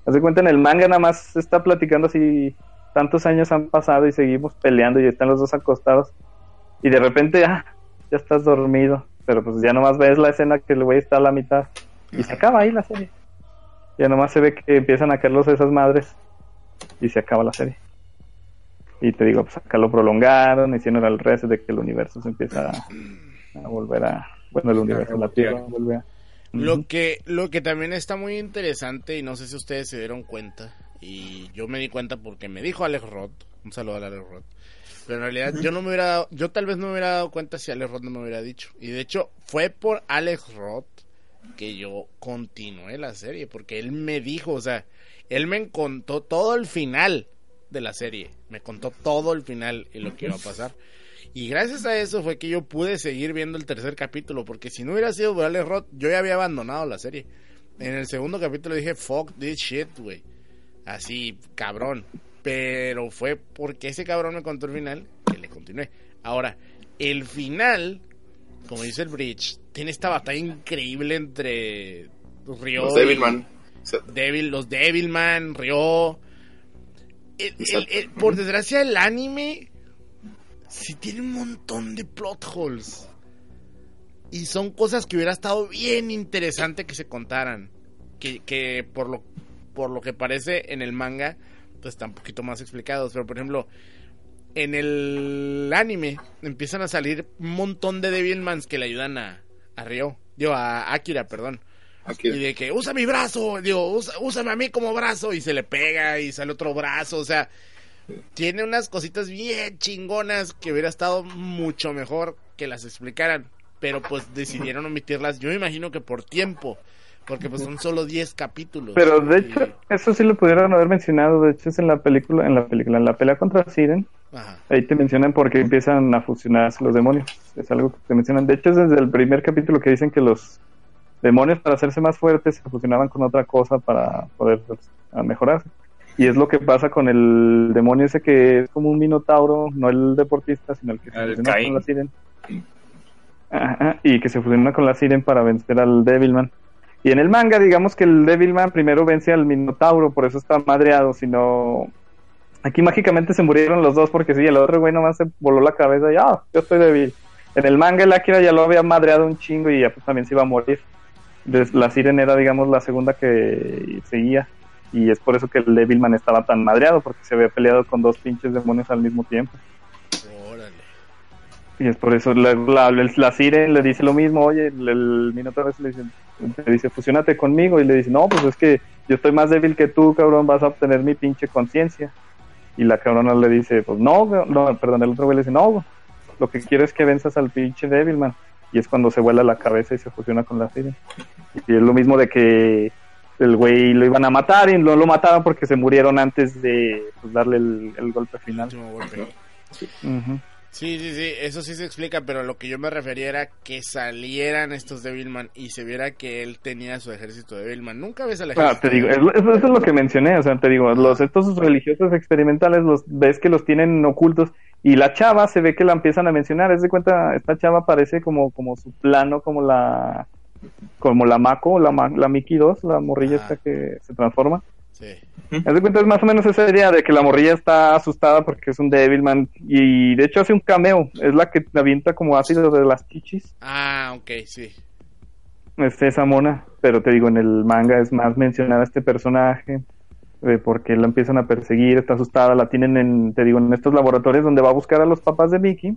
D: haz de cuenta en el manga nada más se está platicando así tantos años han pasado y seguimos peleando y están los dos acostados y de repente, ah, ya estás dormido, pero pues ya nomás ves la escena que el güey está a la mitad y se acaba ahí la serie. Ya nomás se ve que empiezan a caerlos esas madres y se acaba la serie. Y te digo, pues acá lo prolongaron, hicieron el resto de que el universo se empieza a, a volver a, bueno, el universo, la Tierra vuelve a...
C: Lo que, lo que también está muy interesante, y no sé si ustedes se dieron cuenta, y yo me di cuenta porque me dijo Alex Roth, un saludo a Alex Roth, pero en realidad yo no me hubiera dado, yo tal vez no me hubiera dado cuenta si Alex Roth no me hubiera dicho. Y de hecho, fue por Alex Roth que yo continué la serie, porque él me dijo, o sea, él me contó todo el final de la serie, me contó todo el final y lo que iba a pasar. Y gracias a eso fue que yo pude seguir viendo el tercer capítulo, porque si no hubiera sido por Alex Roth, yo ya había abandonado la serie. En el segundo capítulo dije, fuck this shit, güey. Así, cabrón. Pero fue porque ese cabrón me contó el final que le continué. Ahora, el final, como dice el Bridge, tiene esta batalla increíble entre Ryo
B: Los Devilman.
C: Devil, los Devilman, Ryo. El- el- el- por desgracia, el anime sí tiene un montón de plot holes. Y son cosas que hubiera estado bien interesante que se contaran. Que, que por lo por lo que parece en el manga, pues están un poquito más explicados. Pero por ejemplo, en el anime empiezan a salir un montón de Devilmans que le ayudan a, a Ryo. Digo, a Akira, perdón.
B: Aquí.
C: Y de que usa mi brazo, digo, usa, úsame a mí como brazo y se le pega y sale otro brazo, o sea, tiene unas cositas bien chingonas que hubiera estado mucho mejor que las explicaran, pero pues decidieron omitirlas, yo me imagino que por tiempo, porque pues son solo 10 capítulos.
D: Pero de
C: Y-
D: hecho, eso sí lo pudieron haber mencionado, de hecho es en la película, en la película, en la pelea contra Siren,
C: Ajá.
D: ahí te mencionan porque empiezan a fusionarse los demonios, es algo que te mencionan, de hecho es desde el primer capítulo que dicen que los demonios para hacerse más fuertes se fusionaban con otra cosa para poder pues, mejorarse. Y es lo que pasa con el demonio ese que es como un minotauro, no el deportista, sino el que se
A: El
D: fusiona
A: Caín.
D: con la Siren. Ajá, y que se fusiona con la Siren para vencer al Devilman. Y en el manga, digamos que el Devilman primero vence al Minotauro, por eso está madreado, sino... Aquí mágicamente se murieron los dos porque sí, el otro güey nomás se voló la cabeza y ah, yo estoy débil. En el manga el Akira ya lo había madreado un chingo y ya pues, también se iba a morir. Entonces, la Siren era, digamos, la segunda que seguía. Y es por eso que el Devilman estaba tan madreado, porque se había peleado con dos pinches demonios al mismo tiempo.
C: Órale.
D: Y es por eso la, la, la Siren le dice lo mismo, oye, el, el Minotauro le dice, le dice, fusionate conmigo, y le dice, no, pues es que yo estoy más débil que tú, cabrón, vas a obtener mi pinche conciencia. Y la cabrona le dice, pues no, no, perdón, el otro güey le dice, no, lo que quiero es que venzas al pinche Devilman. Y es cuando se vuela la cabeza y se fusiona con la Siren. Y es lo mismo de que el güey lo iban a matar y no lo mataron porque se murieron antes de pues, darle el, el golpe final.
C: Golpe. Sí, sí, sí, eso sí se explica, pero lo que yo me refería era que salieran estos Devilman y se viera que él tenía su ejército de Devilman. Nunca ves al ejército.
D: Ah, te digo, eso, eso es lo que mencioné, o sea, te digo, los estos religiosos experimentales los ves que los tienen ocultos y la chava se ve que la empiezan a mencionar, es de cuenta, esta chava parece como como su plano, como la como la Mako, la Ma- la Mickey 2, la morrilla esta que se transforma.
C: Sí.
D: Haz de cuenta es más o menos esa idea de que la morrilla está asustada porque es un Devilman y de hecho hace un cameo, es la que avienta como ácido de las chichis.
C: Ah, ok, sí.
D: es esa mona, pero te digo, en el manga es más mencionada este personaje, de por qué la empiezan a perseguir, está asustada, la tienen en, te digo, en estos laboratorios donde va a buscar a los papás de Mickey,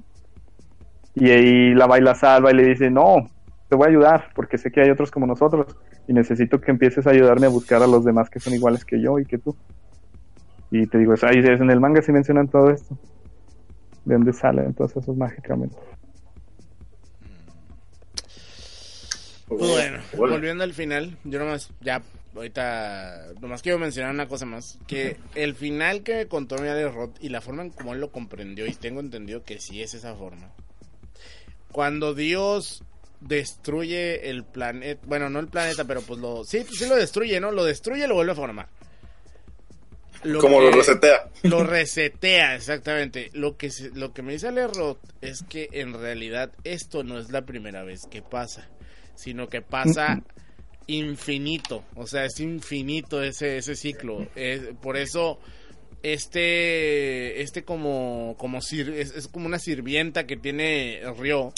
D: y ahí la baila salva y le dice, no, te voy a ayudar, porque sé que hay otros como nosotros, y necesito que empieces a ayudarme a buscar a los demás que son iguales que yo y que tú. Y te digo, es- ahí es- en el manga sí mencionan todo esto, de dónde salen todos esos mágicamente.
C: Pues bueno,
B: Bueno.
C: volviendo al final, yo nomás, ya, ahorita, nomás quiero mencionar una cosa más, que el final que me contó mi Alex Roth y la forma en cómo él lo comprendió, y tengo entendido que sí es esa forma. Cuando Dios destruye el planeta, bueno, no el planeta, pero pues lo, sí, sí lo destruye, ¿no? Lo destruye y lo vuelve a formar. Lo
B: Como
C: que-
B: lo resetea.
C: lo resetea, exactamente. Lo que, lo que me dice Ale Roth es que en realidad esto no es la primera vez que pasa, sino que pasa infinito. O sea, es infinito ese, ese ciclo. Es- por eso este, este como, como sir- es, es como una sirvienta que tiene Ryo,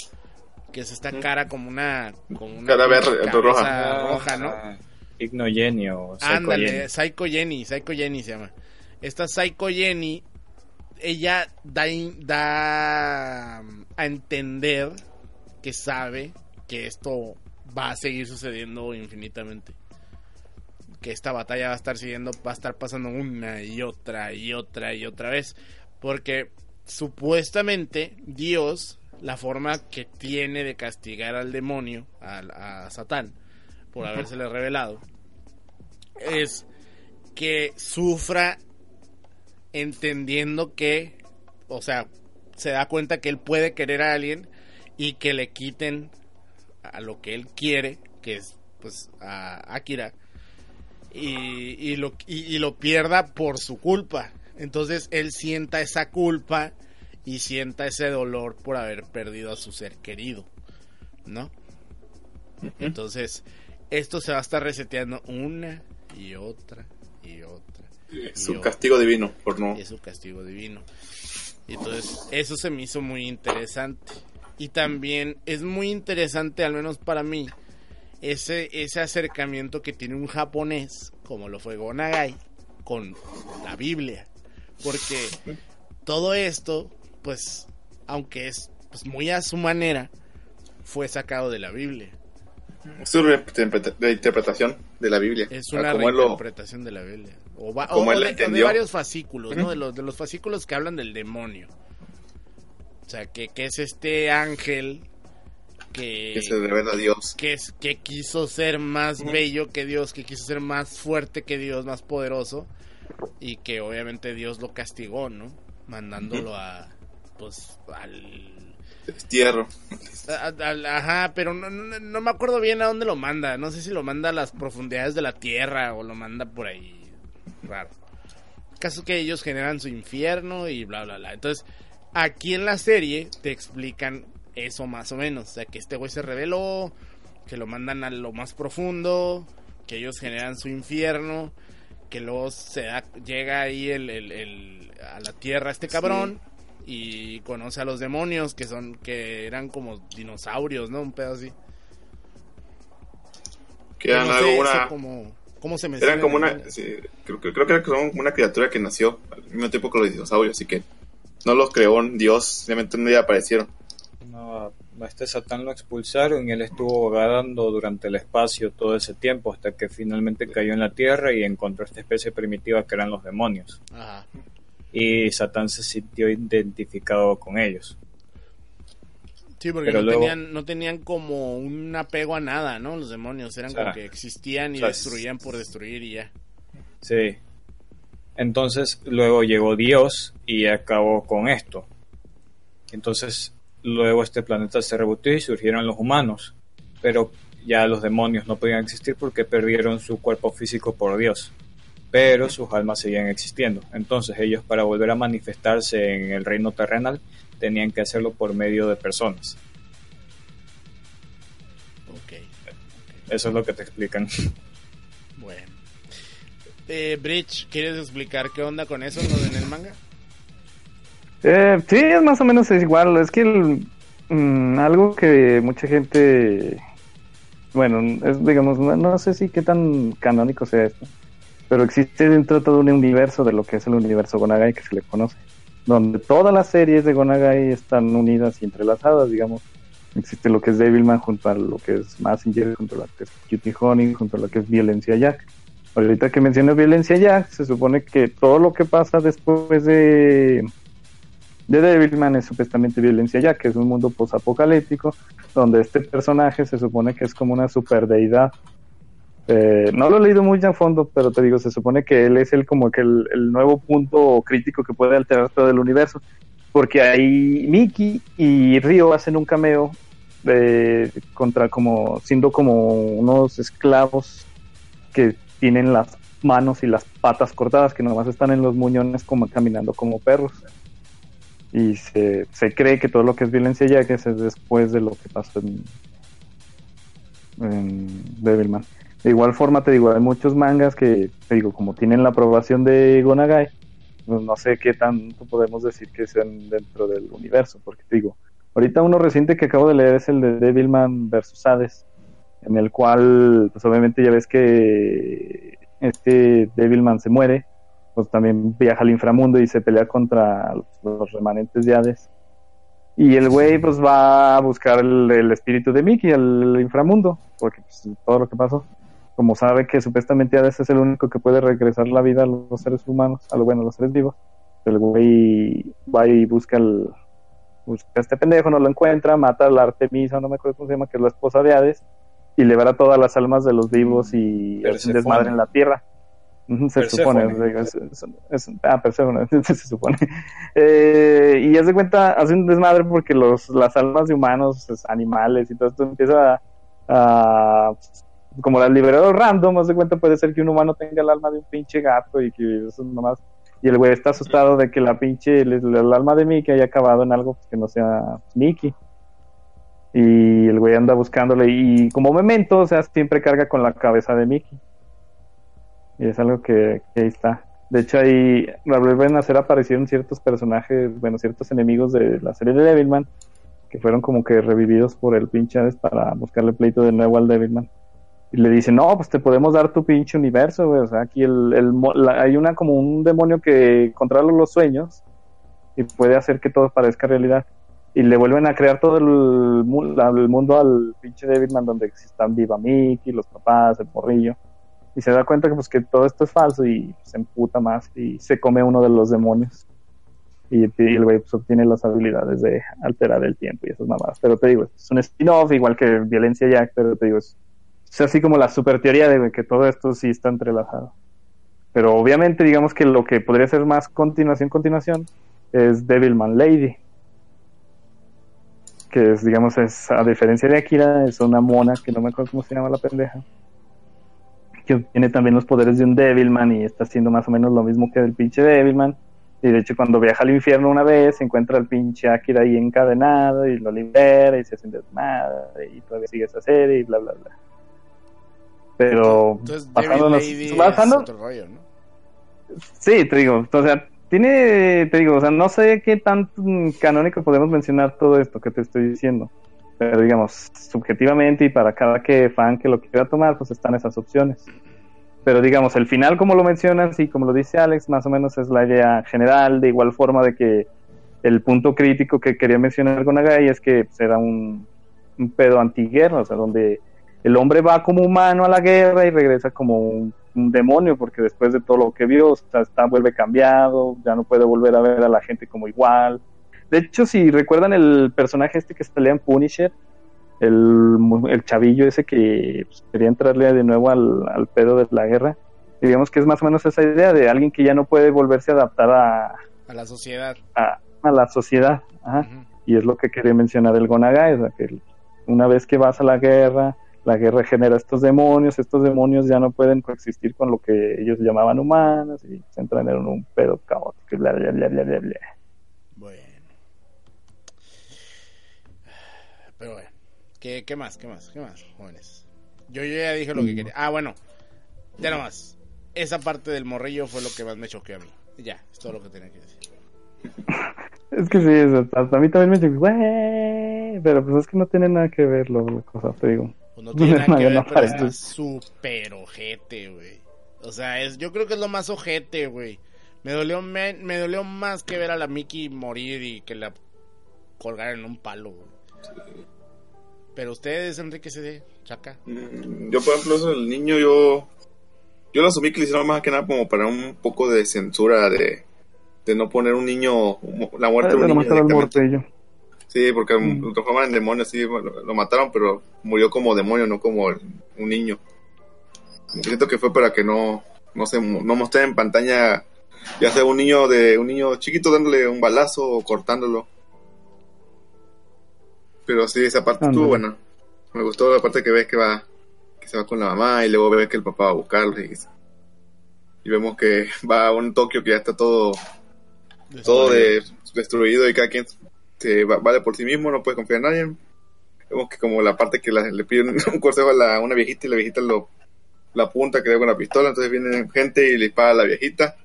C: que es esta cara como una, como una
B: Cara verde, roja.
C: roja, ¿no?
A: Ah, Igno Jenny o Psycho
C: Ándale,
A: Jenny.
C: Psycho Jenny, Psycho Jenny se llama. Esta Psycho Jenny, ella da, in- da a entender que sabe que esto va a seguir sucediendo infinitamente. Que esta batalla va a estar siguiendo, va a estar pasando una y otra y otra y otra vez. Porque supuestamente Dios, la forma que tiene de castigar al demonio, a Satán, por habérsele revelado, es que sufra entendiendo que, o sea, se da cuenta que él puede querer a alguien y que le quiten a lo que él quiere, que es pues a Akira, y, y lo, y, y lo pierda por su culpa. Entonces él sienta esa culpa y sienta ese dolor por haber perdido a su ser querido, ¿no? Entonces, esto se va a estar reseteando una y otra y otra.
B: Es
C: otra.
B: castigo divino por no.
C: Es su castigo divino. Entonces, eso se me hizo muy interesante. Y también es muy interesante, al menos para mí, ese, ese acercamiento que tiene un japonés, como lo fue Gonagai, con la Biblia. Porque todo esto, pues, aunque es pues, muy a su manera, fue sacado de la Biblia.
B: Es reinterpreta- reinterpretación de la Biblia.
C: Es una
B: lo-
C: reinterpretación de la Biblia. O, va- o de, varios fascículos, ¿no? De los, de los fascículos que hablan del demonio. O sea, que, que es este ángel que,
B: que se revela a Dios.
C: que, es, que quiso ser más bello que Dios, que quiso ser más fuerte que Dios, más poderoso. Y que obviamente Dios lo castigó, ¿no? Mandándolo a, pues, al
B: Destierro.
C: Ajá, pero no, no, no me acuerdo bien a dónde lo manda. No sé si lo manda a las profundidades de la tierra o lo manda por ahí. Raro. El caso es que ellos generan su infierno y bla, bla, bla. Entonces, aquí en la serie te explican eso más o menos. O sea, que este güey se reveló, que lo mandan a lo más profundo, que ellos generan su infierno, que luego se da, llega ahí el, el- el- a la tierra este cabrón y conoce a los demonios que son que eran como dinosaurios, ¿no? Un pedo así.
B: Que eran
C: No sé como cómo se menciona
B: Eran como una. sí, creo, creo, creo que eran como una criatura que nació al mismo tiempo que los dinosaurios, así que no los creó un Dios, simplemente un día aparecieron.
A: No, a este Satán lo expulsaron y él estuvo vagando durante el espacio todo ese tiempo hasta que finalmente cayó en la Tierra y encontró esta especie primitiva que eran los demonios.
C: Ajá.
A: Y Satán se sintió identificado con ellos.
C: Sí, porque no,
A: luego-
C: tenían, no tenían como un apego a nada, ¿no? Los demonios eran
A: O sea,
C: como que existían y
A: o sea,
C: destruían por destruir y ya.
A: Sí. Entonces luego llegó Dios y acabó con esto. Entonces luego este planeta se rebotó y surgieron los humanos. Pero ya los demonios no podían existir porque perdieron su cuerpo físico por Dios. Pero sus almas seguían existiendo. Entonces ellos para volver a manifestarse en el reino terrenal tenían que hacerlo por medio de personas.
C: Ok,
A: Eso es lo que te explican.
C: bueno. Eh, Bridge, ¿quieres explicar qué onda con eso lo de en el manga?
D: Eh, sí, es más o menos es igual. Es que el- mm, algo que mucha gente, bueno, es digamos, no, no sé si qué tan canónico sea esto, pero existe dentro de todo un universo de lo que es el universo Gonagai que se le conoce, donde todas las series de Gonagai están unidas y entrelazadas, digamos. Existe lo que es Devilman junto a lo que es Massinger, junto a lo que es Cutie Honey, junto a lo que es Violencia Jack. Ahorita que menciono Violencia Jack, se supone que todo lo que pasa después de de Devilman es supuestamente violencia ya, que es un mundo posapocalíptico, donde este personaje se supone que es como una superdeidad. Eh, no lo he leído muy a fondo, pero te digo, se supone que él es el como que el, el nuevo punto crítico que puede alterar todo el universo. Porque ahí Mickey y Ryo hacen un cameo de, contra como siendo como unos esclavos que tienen las manos y las patas cortadas, que nomás están en los muñones como caminando como perros y se, se cree que todo lo que es violencia ya que es después de lo que pasó en Devilman. De igual forma, te digo, hay muchos mangas que, te digo, como tienen la aprobación de Gonagai, no, no sé qué tanto podemos decir que sean dentro del universo, porque te digo, ahorita uno reciente que acabo de leer es el de Devilman versus Hades, en el cual, pues obviamente ya ves que este Devilman se muere, pues también viaja al inframundo y se pelea contra los, remanentes de Hades. Y el güey pues va a buscar el espíritu de Mickey al inframundo, porque pues, todo lo que pasó. Como sabe que supuestamente Hades es el único que puede regresar la vida a los seres humanos, a lo bueno, a los seres vivos. El güey va y busca el busca a este pendejo, no lo encuentra, mata a la Artemisa, no me acuerdo cómo se llama, que es la esposa de Hades, y libera todas las almas de los vivos y hace un desmadre en la tierra. Se supone, es- es- es- ah, Perséfone, se supone. Eh, y haz de cuenta, hace un desmadre porque los, las almas de humanos, pues, animales y todo esto empieza a, a- como las liberador random, haz de cuenta puede ser que un humano tenga el alma de un pinche gato y que eso nomás y el güey está asustado de que la pinche el, alma de Mickey haya acabado en algo pues, que no sea Mickey y el güey anda buscándole y como memento, o sea, siempre carga con la cabeza de Mickey y es algo que, ahí está. De hecho, ahí vuelven a hacer aparecieron ciertos personajes, bueno, ciertos enemigos de la serie de Devilman, que fueron como que revividos por el pinche para buscarle pleito de nuevo al Devilman. Y le dicen, no, pues te podemos dar tu pinche universo, güey. O sea, aquí el, el la- hay una como un demonio que controla los sueños y puede hacer que todo parezca realidad. Y le vuelven a crear todo el, el mundo al pinche Devilman donde están viva Mickey, los papás, el porrillo y se da cuenta que pues que todo esto es falso y se emputa más y se come uno de los demonios y, y el güey pues, obtiene las habilidades de alterar el tiempo y esas mamadas pero te digo es un spin-off igual que Violencia Jack pero te digo es, es así como la super teoría de que todo esto sí está entrelazado pero obviamente digamos que lo que podría ser más continuación continuación es Devilman Lady que es digamos es a diferencia de Akira es una mona que no me acuerdo cómo se llama la pendeja que tiene también los poderes de un Devilman y está haciendo más o menos lo mismo que el pinche Devilman. Y de hecho cuando viaja al infierno una vez, se encuentra al pinche Akira ahí encadenado y lo libera y se hace un desmadre y todavía sigue esa serie y bla bla bla. Pero
C: Entonces,
D: basándonos. Sí, te digo, o sea, tiene, te digo, o sea, no sé qué tan canónico podemos mencionar todo esto que te estoy diciendo, pero digamos, subjetivamente y para cada que fan que lo quiera tomar, pues están esas opciones. Pero digamos, el final, como lo mencionas y como lo dice Alex, más o menos es la idea general, de igual forma de que el punto crítico que quería mencionar Gonagai es que pues, era un, un pedo antiguerra, o sea, donde el hombre va como humano a la guerra y regresa como un, un demonio, porque después de todo lo que vio, o sea, está, vuelve cambiado, ya no puede volver a ver a la gente como igual. De hecho, si recuerdan el personaje este que se pelea en Punisher, el, el chavillo ese que pues, quería entrarle de nuevo al, al pedo de la guerra, digamos que es más o menos esa idea de alguien que ya no puede volverse a adaptar a,
C: A la sociedad.
D: a, a la sociedad. Ajá. Y es lo que quería mencionar el Gonagai, o sea, que una vez que vas a la guerra, la guerra genera estos demonios, estos demonios ya no pueden coexistir con lo que ellos llamaban humanos y se entran en un pedo caótico y bla, bla, bla, bla, bla, bla.
C: Bueno. Pero bueno. ¿Qué, qué más? ¿Qué más? ¿Qué más, jóvenes? Yo, yo ya dije lo que quería. Ah, bueno. Ya nomás. Esa parte del morrillo fue lo que más me choqueó a mí. Ya, es todo lo que tenía que decir.
D: Es que sí, hasta a mí también me güey, pero pues es que no tiene nada que ver lo, la cosa, te digo.
C: Pues no tiene nada que
D: No
C: ver, pero está súper ojete, güey. O sea, es, yo creo que es lo más ojete, güey. Me dolió, me, me dolió más que ver a la Mickey morir y que la colgaran en un palo, güey. Pero ustedes, Enrique CD, chaca.
B: Mm, Yo, por ejemplo, eso del niño, yo. Yo lo asumí que lo hicieron más que nada como para un poco de censura de, de no poner un niño. La muerte de un niño. Sí, porque
D: Mm.
B: lo transforman en demonio, sí, lo mataron, pero murió como demonio, no como el- un niño. Siento que fue para que no, no se no mostrar en pantalla, ya sea un niño de un niño chiquito dándole un balazo o cortándolo. Pero sí, esa parte estuvo buena. Me gustó la parte que ves que va, que se va con la mamá y luego ves que el papá va a buscarlo y, y vemos que va a un Tokio que ya está todo todo de, destruido y cada quien va- vale por sí mismo, no puede confiar en nadie. Vemos que como la parte que le piden un consejo a la, una viejita y la viejita lo la apunta que con la pistola, entonces viene gente y le dispara a la viejita.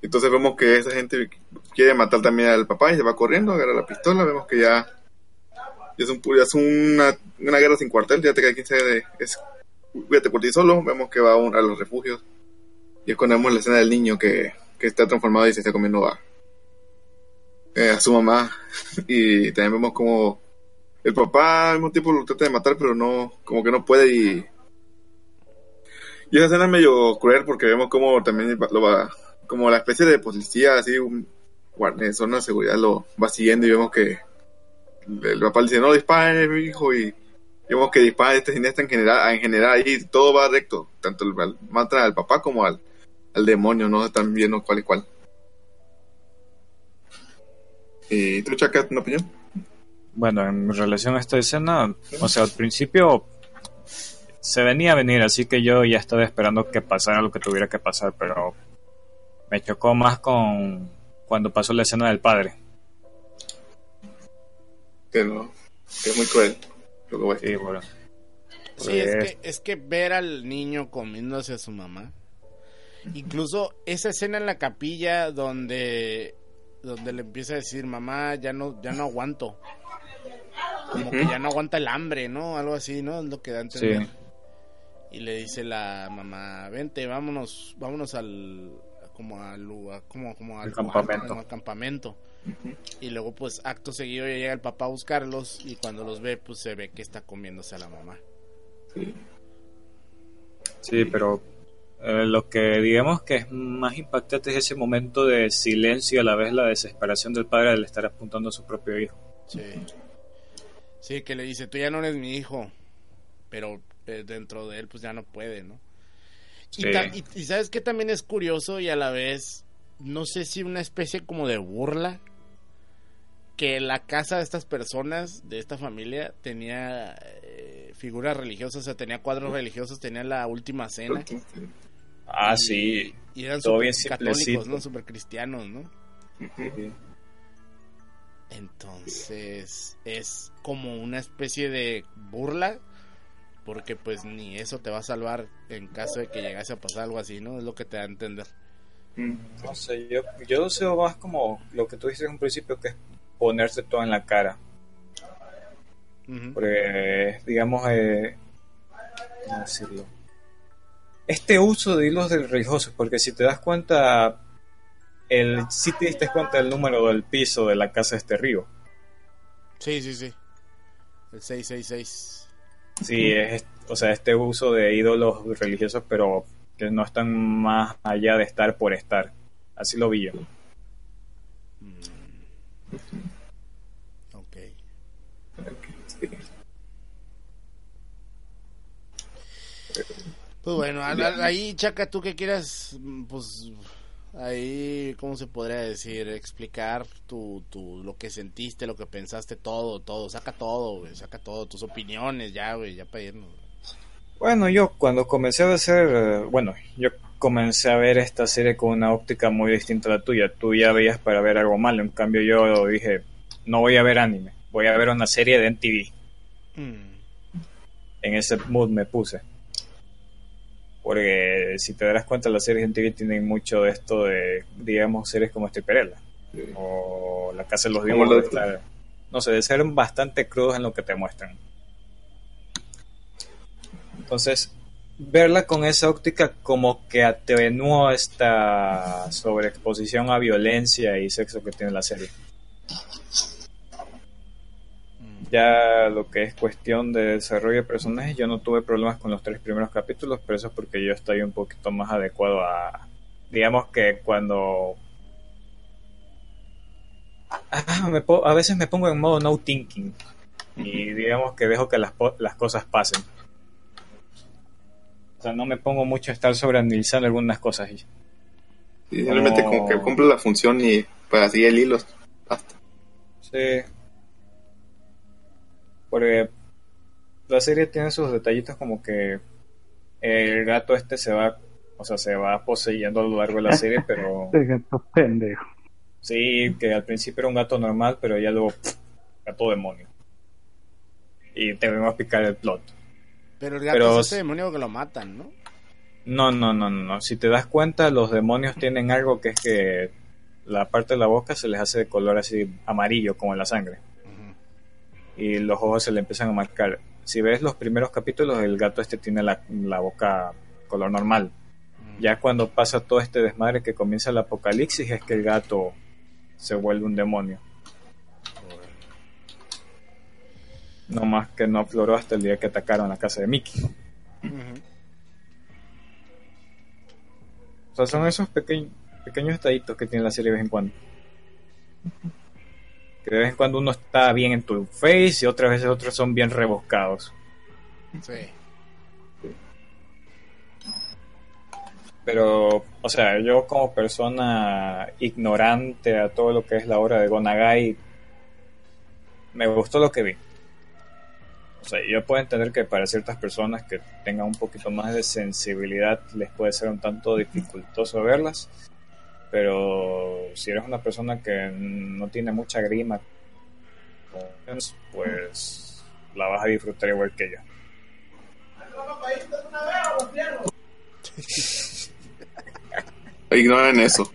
B: Entonces vemos que esa gente quiere matar también al papá y se va corriendo, agarra la pistola, vemos que ya, es, un, ya una, una guerra sin cuartel, ya te queda 15 de... Es, cuídate por ti solo, vemos que va a, un- a los refugios. Y es cuando vemos la escena del niño que, que está transformado y se está comiendo a, eh, a su mamá. Y también vemos como el papá al mismo tiempo lo trata de matar, pero no, como que no puede y... Y esa escena es medio cruel porque vemos como también lo va, como la especie de policía, así, un zona de seguridad lo va siguiendo y vemos que el papá le dice, no dispare, mi hijo, y vemos que dispara este siniestro en general, en general ahí todo va recto, tanto el, al- mata al papá como al, al demonio, no están viendo cuál y cuál. ¿Y tú, Chaca, una opinión?
A: Bueno, en relación a esta escena, o sea, al principio se venía a venir, así que yo ya estaba esperando que pasara lo que tuviera que pasar, pero me chocó más con cuando pasó la escena del padre.
B: Que no, que es muy cruel. Lo que voy a decir.
A: Sí, bueno.
C: Sí, es
A: Pues-
C: que, es que ver al niño comiéndose a su mamá. Incluso esa escena en la capilla donde, donde le empieza a decir, mamá, ya no, ya no aguanto. Como que ya no aguanta el hambre, ¿no? Algo así, ¿no? Es lo que da a entender.
A: Sí.
C: Y le dice la mamá, vente, vámonos, vámonos al, como al lugar, como, como al
A: campamento.
C: como al campamento. Y luego, pues, acto seguido ya llega el papá a buscarlos y cuando los ve, pues se ve que está comiéndose a la mamá.
A: Sí, pero eh, lo que digamos que es más impactante es ese momento de silencio y a la vez la desesperación del padre al estar apuntando a su propio hijo.
C: Sí. Sí, que le dice, tú ya no eres mi hijo, pero eh, dentro de él pues ya no puede, ¿no? Y,
A: Sí.
C: ta- y- y sabes que también es curioso y a la vez, no sé si una especie como de burla, que la casa de estas personas, de esta familia, tenía eh, figuras religiosas, o sea, tenía cuadros religiosos, tenía la última cena.
A: Ah,
C: Y-
A: sí.
C: Y eran
A: Todo bien
C: católicos. ¿no? Súper cristianos, ¿no? Entonces es como una especie de burla porque pues ni eso te va a salvar en caso de que llegase a pasar algo así, ¿no? Es lo que te da a entender.
B: Mm.
A: No sé, yo, yo sé más como lo que tú dices en un principio, que es ponerse todo en la cara.
C: Ujú.
A: Porque, digamos, eh, ¿cómo decirlo? Este uso de hilos religiosos, porque si te das cuenta, el, si te diste cuenta del número del piso de la casa de este río.
C: Sí, sí, sí. El 666.
A: Sí, es, o sea, este uso de ídolos religiosos, pero que no están más allá de estar por estar. Así lo vi yo.
C: Ok. Pues bueno, ahí Chaca, tú que quieras, pues ahí, ¿cómo se podría decir? Explicar tu, tu, lo que sentiste, lo que pensaste, todo, todo, saca todo, güey, saca todo, tus opiniones, ya, güey, ya para irnos.
A: Bueno, yo cuando comencé a hacer, eh, bueno, yo comencé a ver esta serie con una óptica muy distinta a la tuya. Tú ya veías para ver algo malo, en cambio yo dije, no voy a ver anime, voy a ver una serie de MTV.
C: Mm,
A: En ese mood me puse. Porque si te darás cuenta, las series MTV tienen mucho de esto de, digamos, series como Stripperella o La Casa de los de estar- no sé, de ser bastante crudos en lo que te muestran. Entonces, verla con esa óptica como que atenuó esta sobreexposición a violencia y sexo que tiene la serie.
C: mm.
A: Ya lo que es cuestión de desarrollo de personajes, yo no tuve problemas con los tres primeros capítulos, pero eso es porque yo estoy un poquito más adecuado a, digamos que cuando... Ah, me po- a veces me pongo en modo no thinking y digamos que dejo que las, po- las cosas pasen. O sea, no me pongo mucho a estar sobreanalizando algunas cosas. y-
B: Sí,
A: No.
B: como que cumple la función y para seguir el hilo. Basta.
A: Sí. Porque la serie tiene sus detallitos como que el gato este se va, o sea, se va poseyendo a lo largo de la serie, pero
D: gato pendejo.
A: sí, que al principio era un gato normal, pero ya luego pff, gato demonio. Y te vengo a picar el plot.
C: Pero el gato
A: Pero-
C: es ese demonio que lo matan, ¿no?
A: No, no, no, no, no. Si te das cuenta, los demonios tienen algo que es que la parte de la boca se les hace de color así amarillo, como en la sangre. Y los ojos se le empiezan a marcar. Si ves los primeros capítulos, el gato este tiene la, la boca color normal. Ya cuando pasa todo este desmadre que comienza el apocalipsis, es que el gato se vuelve un demonio. No más que no afloró hasta el día que atacaron la casa de Mickey. O sea, son esos pequeños pequeños detallitos que tiene la serie de vez en cuando. Que de vez en cuando uno está bien en tu face y otras veces otros son bien rebuscados.
C: Sí.
A: Pero, o sea, yo como persona ignorante a todo lo que es la obra de Gonagai, me gustó lo que vi. O sea, yo puedo entender que para ciertas personas que tengan un poquito más de sensibilidad les puede ser un tanto dificultoso verlas. Pero si eres una persona que no tiene mucha grima, pues la vas a disfrutar igual que yo.
B: Ignoren eso.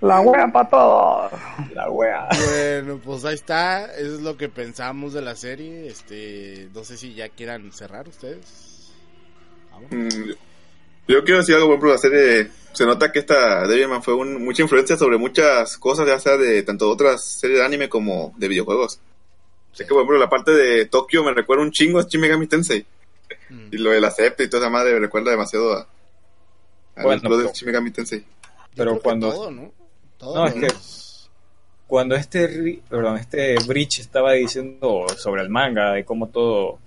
D: La wea para todos.
A: La wea.
C: Bueno, pues ahí está. Eso es lo que pensamos de la serie. Este, no sé si ya quieran cerrar ustedes. Vamos.
B: Mm, Yo quiero decir algo, por ejemplo, la serie, se nota que esta Devilman fue un- mucha influencia sobre muchas cosas, ya sea de tanto otras series de anime como de videojuegos. Sé que, por ejemplo, la parte de Tokio me recuerda un chingo a Shin Megami Tensei.
C: Mm.
B: Y lo de la septa y toda esa madre me recuerda demasiado a, a
A: Bueno,
B: los de Shin Megami Tensei.
A: Pero cuando-
C: todo, ¿no? Todo
A: No, es que- cuando este perdón, este Breach estaba diciendo sobre el manga de cómo todo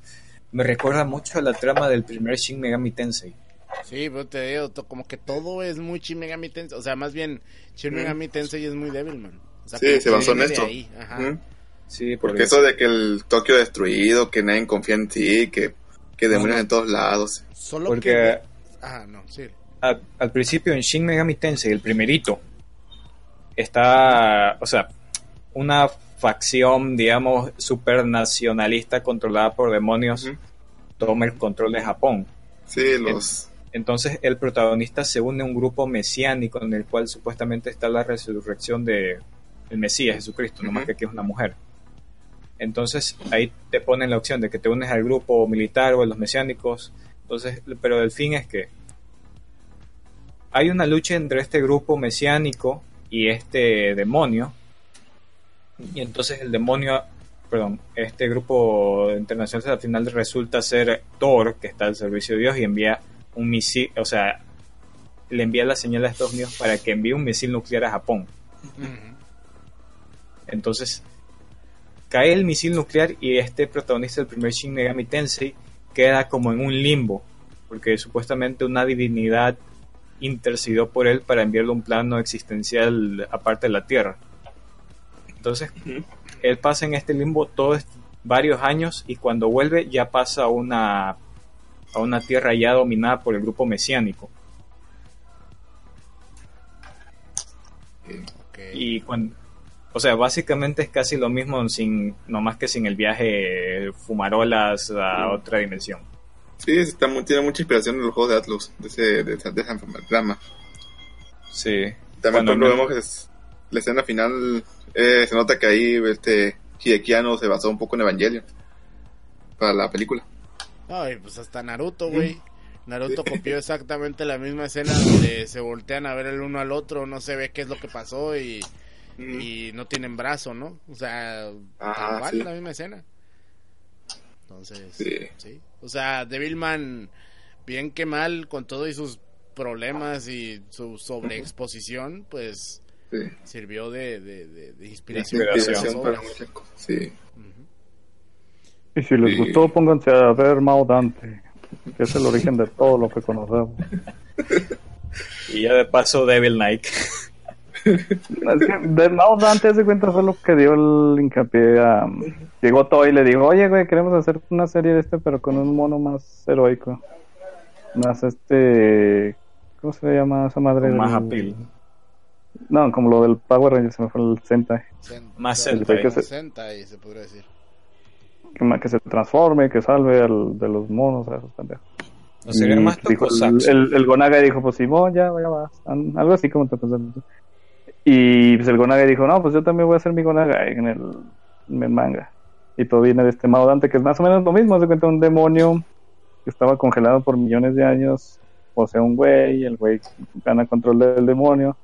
A: me recuerda mucho a la trama del primer Shin Megami Tensei.
C: Sí, pero te digo, como que todo es muy Shin Megami Tensei. O sea, más bien, Shin. Megami Tensei es muy Devilman. O sea,
B: Sí, se basó en esto.
C: ahí, ajá.
B: Ujú.
A: Sí,
B: Porque eso de que el Tokio destruido, que nadie confía en ti, que, que demonios
A: no.
B: en todos lados.
C: Solo
A: Porque
C: que... Ajá, no, sí.
A: al principio en Shin Megami Tensei, el primerito, está, o sea, una facción, digamos, supernacionalista controlada por demonios toma el control de Japón.
B: Sí, los...
A: Entonces el protagonista se une a un grupo mesiánico en el cual supuestamente está la resurrección de el Mesías Jesucristo, nomás
B: Ujú.
A: que aquí es una mujer. Entonces ahí te ponen la opción de que te unes al grupo militar o a los mesiánicos. Entonces, pero el fin es que hay una lucha entre este grupo mesiánico y este demonio. Y entonces el demonio, perdón, este grupo internacional al final resulta ser Thor, que está al servicio de Dios y envía un misil, o sea, le envía la señal a Estados Unidos para que envíe un misil nuclear a Japón. Entonces, cae el misil nuclear y este protagonista del primer Shin Megami Tensei queda como en un limbo, porque supuestamente una divinidad intercedió por él para enviarle un plano existencial aparte de la Tierra. Entonces, él pasa en este limbo todos varios años y cuando vuelve ya pasa una a una tierra ya dominada por el grupo mesiánico. Y cuando, o sea, básicamente es casi lo mismo sin, no más que sin el viaje fumarolas a otra dimensión.
B: Sí, está tiene mucha inspiración en los juegos de Atlus, de, ese, de, esa, de esa trama.
A: Sí.
B: También
A: Cuando
B: vemos que es- la escena final, eh, se nota que ahí este Hidekiano se basó un poco en Evangelion para la película.
C: Ay, pues hasta Naruto, güey. Naruto copió exactamente la misma escena donde se voltean a ver el uno al otro, no se ve qué es lo que pasó y,
B: Mm.
C: y no tienen brazo, ¿no? O sea,
B: Ah,
C: tal cual
B: sí.
C: la misma escena. Entonces,
B: Sí.
C: sí. O sea, Devilman, bien que mal, con todo y sus problemas y su sobreexposición, pues
B: Sí.
C: sirvió de, de, de- de inspiración,
A: Inspiración
C: para
B: muchas cosas. Sí.
D: Y si les gustó, pónganse a ver Mao Dante, que es el origen de todo lo que conocemos.
A: Y ya de paso Devil Knight.
D: Es que de Mao Dante se cuenta fue lo que dio el hincapié a... Llegó Toy y le dijo, oye, güey, queremos hacer una serie de este, pero con un mono más heroico. Más este... ¿Cómo se llama esa madre?
A: Más appeal.
D: No, como lo del Power Ranger, se me fue el Sentai.
C: Sen-
A: Más
C: sen-
A: Sentai.
D: Se-
C: Sentai, se podría decir.
D: Que, se transforme, que salve al, de los monos a esos pendejos.
A: No sería
D: Y
A: más
D: dijo, el, el, el Gonaga dijo, pues Simón, ya, ya vas. Algo así como Tokusatsu. Y pues el Gonaga dijo, no, pues yo también voy a hacer mi Gonaga en el, en el manga. Y todo viene de este Mao Dante, que es más o menos lo mismo. Se cuenta un demonio que estaba congelado por millones de años. O sea, un güey, el güey gana control del demonio.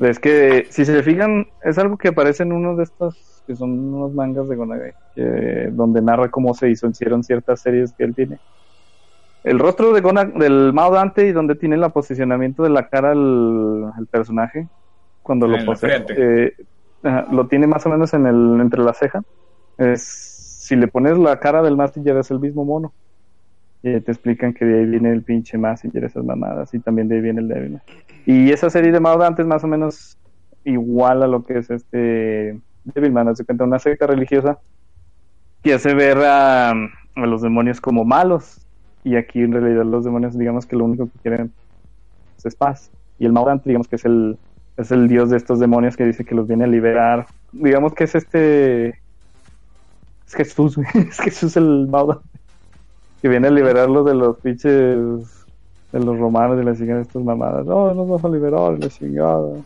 D: Es que, si se fijan, es algo que aparece en uno de estos, que son unos mangas de Gonagai, que, donde narra cómo se hizo, hicieron ciertas series que él tiene. El rostro de Gona, del Mao Dante y donde tiene el posicionamiento de la cara el, el personaje, cuando lo posee, eh, lo tiene más o menos en el, entre la ceja. Es, si le pones la cara del Massinger es el mismo mono. Y te explican que de ahí viene el pinche Massinger, esas mamadas, y también de ahí viene el Devilman. Y esa serie de Mao Dante es más o menos igual a lo que es este Devilman, hace cuenta una secta religiosa que hace ver a, los demonios como malos. Y aquí en realidad los demonios, digamos que lo único que quieren es paz. Y el Mao Dante, digamos que es el, es el dios de estos demonios que dice que los viene a liberar. Digamos que es este. Es Jesús. Es Jesús el Mao Dante. Que viene a liberarlos de los pinches. De los romanos y le siguen estas mamadas. No, nos vas a liberar, la chingada.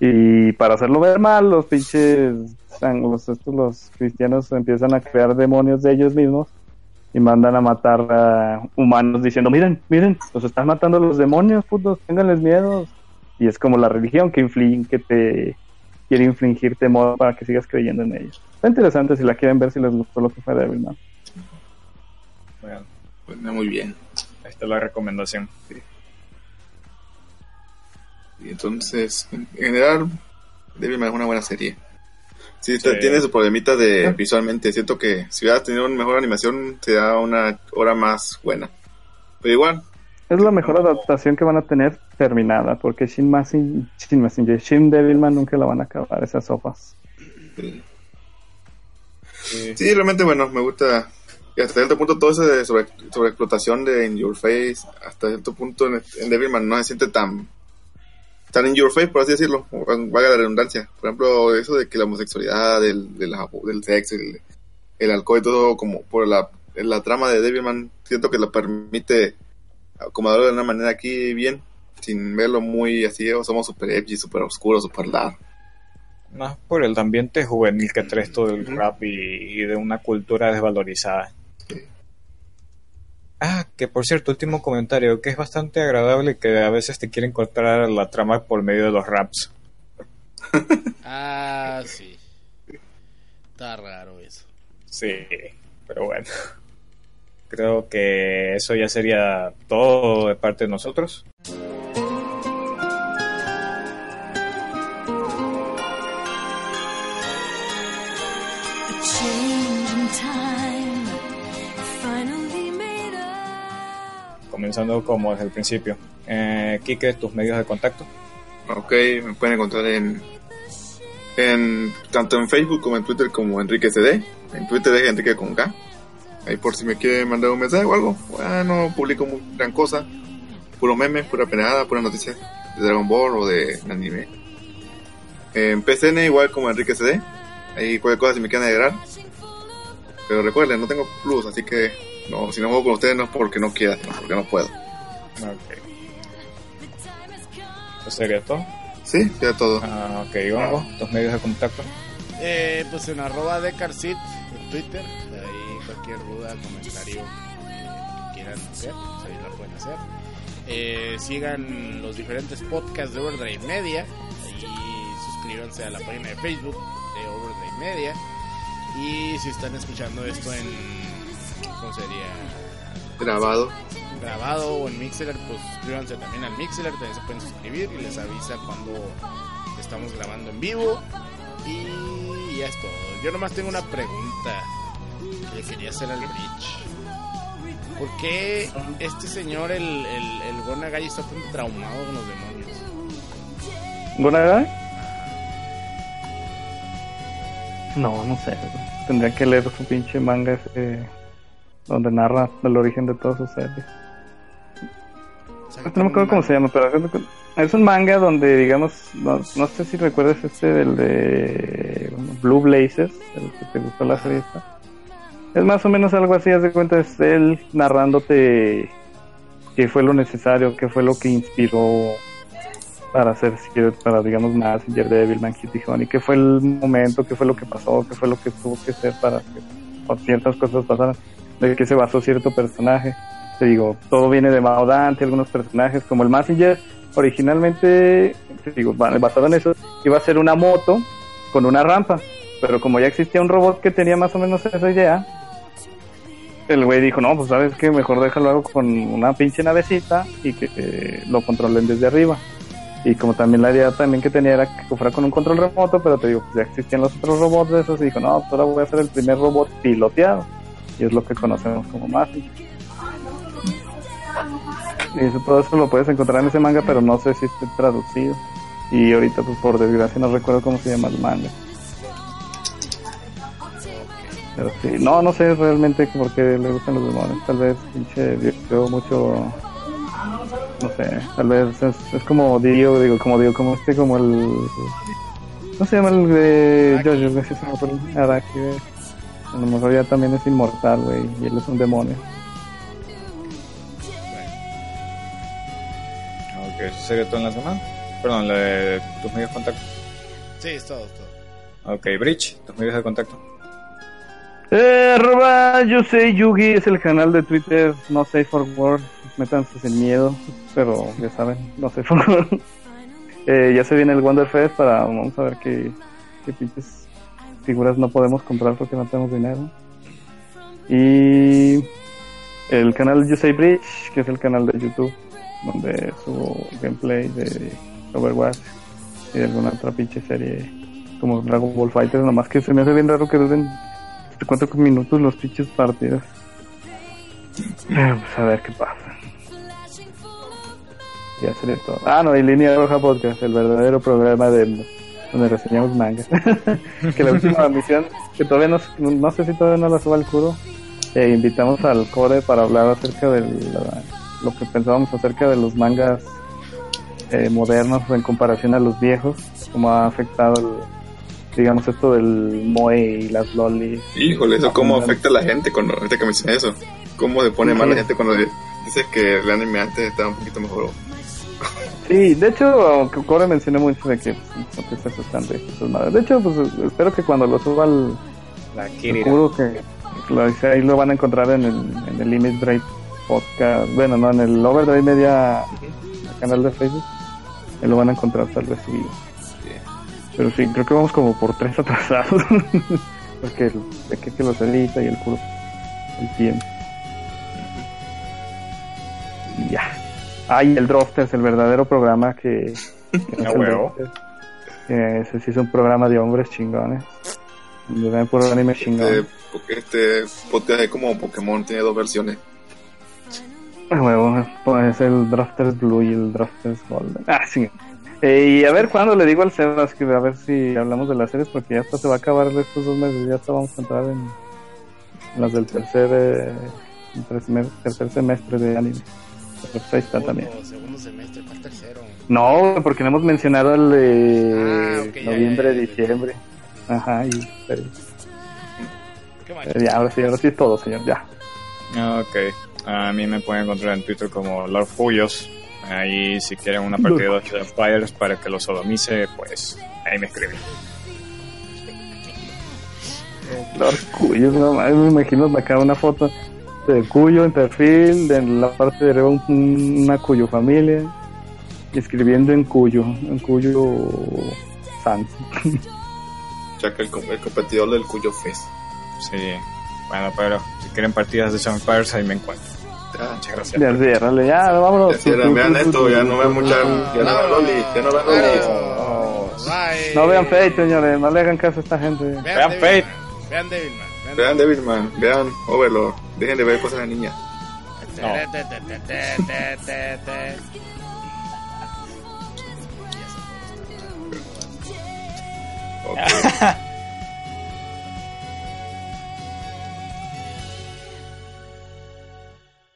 D: Y para hacerlo ver mal, los pinches. Los, estos, los cristianos empiezan a crear demonios de ellos mismos y mandan a matar a humanos diciendo, miren, miren, los están matando los demonios, putos, ténganles miedo. Y es como la religión que inflige, que te quiere infligir temor para que sigas creyendo en ellos. Está interesante si la quieren ver, si les gustó lo que fue Devilman.
A: Bueno,
B: Suena muy bien.
A: ahí está la recomendación.
B: Y entonces, en general, Devilman es una buena serie. Sí,
A: Sí.
B: tiene sus problemitas de visualmente. Siento que si hubiera tenido una mejor animación, sería una hora más buena. Pero igual,
D: Es la mejor adaptación que van a tener terminada, porque Shin Masin, Shin Massinger, Shin Devilman nunca la van a acabar, esas sopas.
B: sí.
A: Sí.
B: Sí, realmente, bueno, me gusta. Y hasta cierto punto, todo eso de sobre, sobre explotación de In Your Face, hasta cierto punto en, en Devilman no se siente tan tan in your face, por así decirlo, valga la redundancia. Por ejemplo, eso de que la homosexualidad, del, del, del sexo, el, el alcohol y todo, como por la, la trama de Devilman, siento que lo permite acomodarlo de una manera aquí bien, sin verlo muy así, o somos super edgy, super oscuro, super dark.
A: Más por el ambiente juvenil que trae esto del rap y, y de una cultura desvalorizada. Ah, que por cierto, último comentario, que es bastante agradable que a veces te quieren cortar la trama por medio de los raps.
C: Ah, sí. Está raro eso.
A: Sí, pero bueno. Creo que eso ya sería todo de parte de nosotros. Comenzando como desde el principio. Eh, tus medios de contacto.
B: Ok, me pueden encontrar en, tanto en Facebook como en Twitter como Enrique CD. En Twitter es Enrique con K. Ahí por si me quieren mandar un mensaje o algo. Bueno, no publico muy gran cosa. Puro meme, pura penada, pura noticia de Dragon Ball o de anime. En PCN igual como Enrique CD. Ahí cualquier cosa si me quieren agregar. Pero recuerden, no tengo plus, así que no, si no juego con ustedes no es porque no quiera, sino porque no puedo.
A: Ok. ¿Eso sería todo?
B: Sí, ya todo.
A: Ah, ok, Gongo, tus medios de contacto.
C: Eh, pues en arroba de Carcit en Twitter, ahí cualquier duda, comentario eh, que quieran hacer, pues ahí lo pueden hacer. Eh, sigan los diferentes podcasts de Overdrive Media, ahí suscríbanse a la página de Facebook de Overdrive Media. Y si están escuchando esto en, ¿cómo sería?
B: Grabado.
C: grabado o en Mixler, pues suscríbanse también al Mixler, también se pueden suscribir y les avisa cuando estamos grabando en vivo. Y ya es todo. Yo nomás tengo una pregunta que le quería hacer al Bridge. ¿Por qué este señor, el, el, el Gonagai, está tan traumado con los demonios?
D: ¿Gonagai? No, no sé. Tendría que leer su pinche manga ese donde narra el origen de series.
C: O sea,
D: No me acuerdo cómo se llama, pero es un manga donde, digamos, no, no sé si recuerdas este del de Blue Blazers, el que te gustó la serie esta. Es más o menos algo así, haz de cuenta, es él narrándote qué fue lo necesario, qué fue lo que inspiró para hacer, para digamos, Messenger, Devilman, Kitty Honey, qué fue el momento, qué fue lo que pasó, qué fue lo que tuvo que ser para que ciertas cosas pasaran, de qué se basó cierto personaje. Te digo, todo viene de Mao Dante, algunos personajes como el Messenger, originalmente, te digo, ba- basado en eso, iba a ser una moto con una rampa, pero como ya existía un robot que tenía más o menos esa idea, el güey dijo, no, pues sabes que mejor déjalo hago con una pinche navecita y que eh, lo controlen desde arriba. Y como también la idea también que tenía era que fuera con un control remoto, pero te digo, pues ya existían los otros robots de esos y dijo, no, pues ahora voy a hacer el primer robot piloteado. Y es lo que conocemos como. Y eso, todo eso lo puedes encontrar en ese manga, pero no sé si esté traducido. Y ahorita, pues por desgracia, no recuerdo cómo se llama el manga. Pero sí, no, no sé realmente por qué le gustan los demonios. Tal vez, pinche, vio mucho. No sé, tal vez es, es como Dio, digo, como digo, como este, como el. ¿Cómo se llama el de. Jojo? El- Araki, güey. A lo mejor ya también es inmortal, güey, y él es un demonio.
A: Ok, ¿eso sería todo en la semana? Perdón, la de tus medios de contacto.
C: Sí, es todo, es todo.
A: Ok, Bridge, tus medios de contacto.
D: Eh, arroba yo sé Yugi es el canal de Twitter, no safe for work, métanse sin miedo, pero ya saben, no safe for work. Eh, ya se viene el Wonder Fest para, vamos a ver qué, qué pinches figuras no podemos comprar porque no tenemos dinero. Y el canal Say Bridge, que es el canal de YouTube, donde subo gameplay de Overwatch y alguna otra pinche serie como Dragon Ball Fighters, nomás que se me hace bien raro que duren te cuento con minutos los pinches partidos. Pero, pues a ver qué pasa. Ya sería todo. Ah, no, y Línea Roja Podcast, el verdadero programa de donde reseñamos mangas. que la última misión, que todavía no, no sé si todavía no la suba al curo, eh, invitamos al core para hablar acerca de la- lo que pensábamos acerca de los mangas eh, modernos en comparación a los viejos, cómo ha afectado el, digamos esto del moe y las lolis.
B: Híjole, eso cómo afecta a la gente cuando ahorita que me eso. Cómo se pone mal la gente cuando dices que el anime antes estaba un poquito mejor.
D: Sí, de hecho, aunque Core mencioné mucho de que pues, no te estás asustando y esas madres. De hecho, pues espero que cuando lo suba al
A: La
D: que lo dice, ahí lo van a encontrar en el, en el Limit Drive Podcast, bueno, no, en el Overdrive Media el canal de Facebook, ahí lo van a encontrar tal vez subido. Pero sí, creo que vamos como por tres atrasados. Porque el, de que, que los edita y el Kuro el tiempo. Y ya. Ah, y el Drofters, el verdadero programa que... que no es
A: huevo.
D: Ese sí es un programa de hombres chingones. Donde ven puro anime chingón.
B: Este, porque este podcast es como Pokémon, tiene dos versiones.
D: Huevo, pues el Drafters Blue y el Drafters Golden. Ah, sí. Eh, y a ver cuándo le digo al Sebas que a ver si hablamos de las series porque ya hasta se va a acabar estos dos meses, ya hasta vamos a entrar en las del tercer, eh, tercer, tercer semestre de anime. Pues ahí está también.
C: Segundo, semestre, ¿cuál tercero?
D: No, porque no hemos mencionado el de
C: Ah, ok, ya,
D: noviembre,
C: ya, ya, ya.
D: diciembre. Ajá, y pero-
C: ¿Qué más?
D: pero ya, ahora sí, ahora sí es todo, señor, ya.
A: Ok. A mí me pueden encontrar en Twitter como Lord Fuyos. Ahí, si quieren una partida de Ocho Empires para que lo sodomice, pues ahí me escriben.
D: Lord Cuyo, no me imagino acá una foto de Cuyo en perfil, de en la parte de arriba un- una Cuyo familia, escribiendo en Cuyo, en Cuyo Sans.
B: Ya que el, com- el competidor del Cuyo Fest.
A: Sí. Bueno, pero si quieren partidas de Ocho Empires, ahí me encuentro.
B: Ya,
A: Muchas gracias.
D: Ya ciérrale, ya, vámonos.
B: ya cierran, vean esto, ya no vean mucha, ya no vean Loli, ya no vean Loli.
D: No vean Fate, señores, no le hagan caso a esta gente.
C: Vean,
A: Vean. Fate.
C: Vean Devilman. Vean
B: Devilman, vean Overlord, dejen de ver cosas de niña.
C: Te,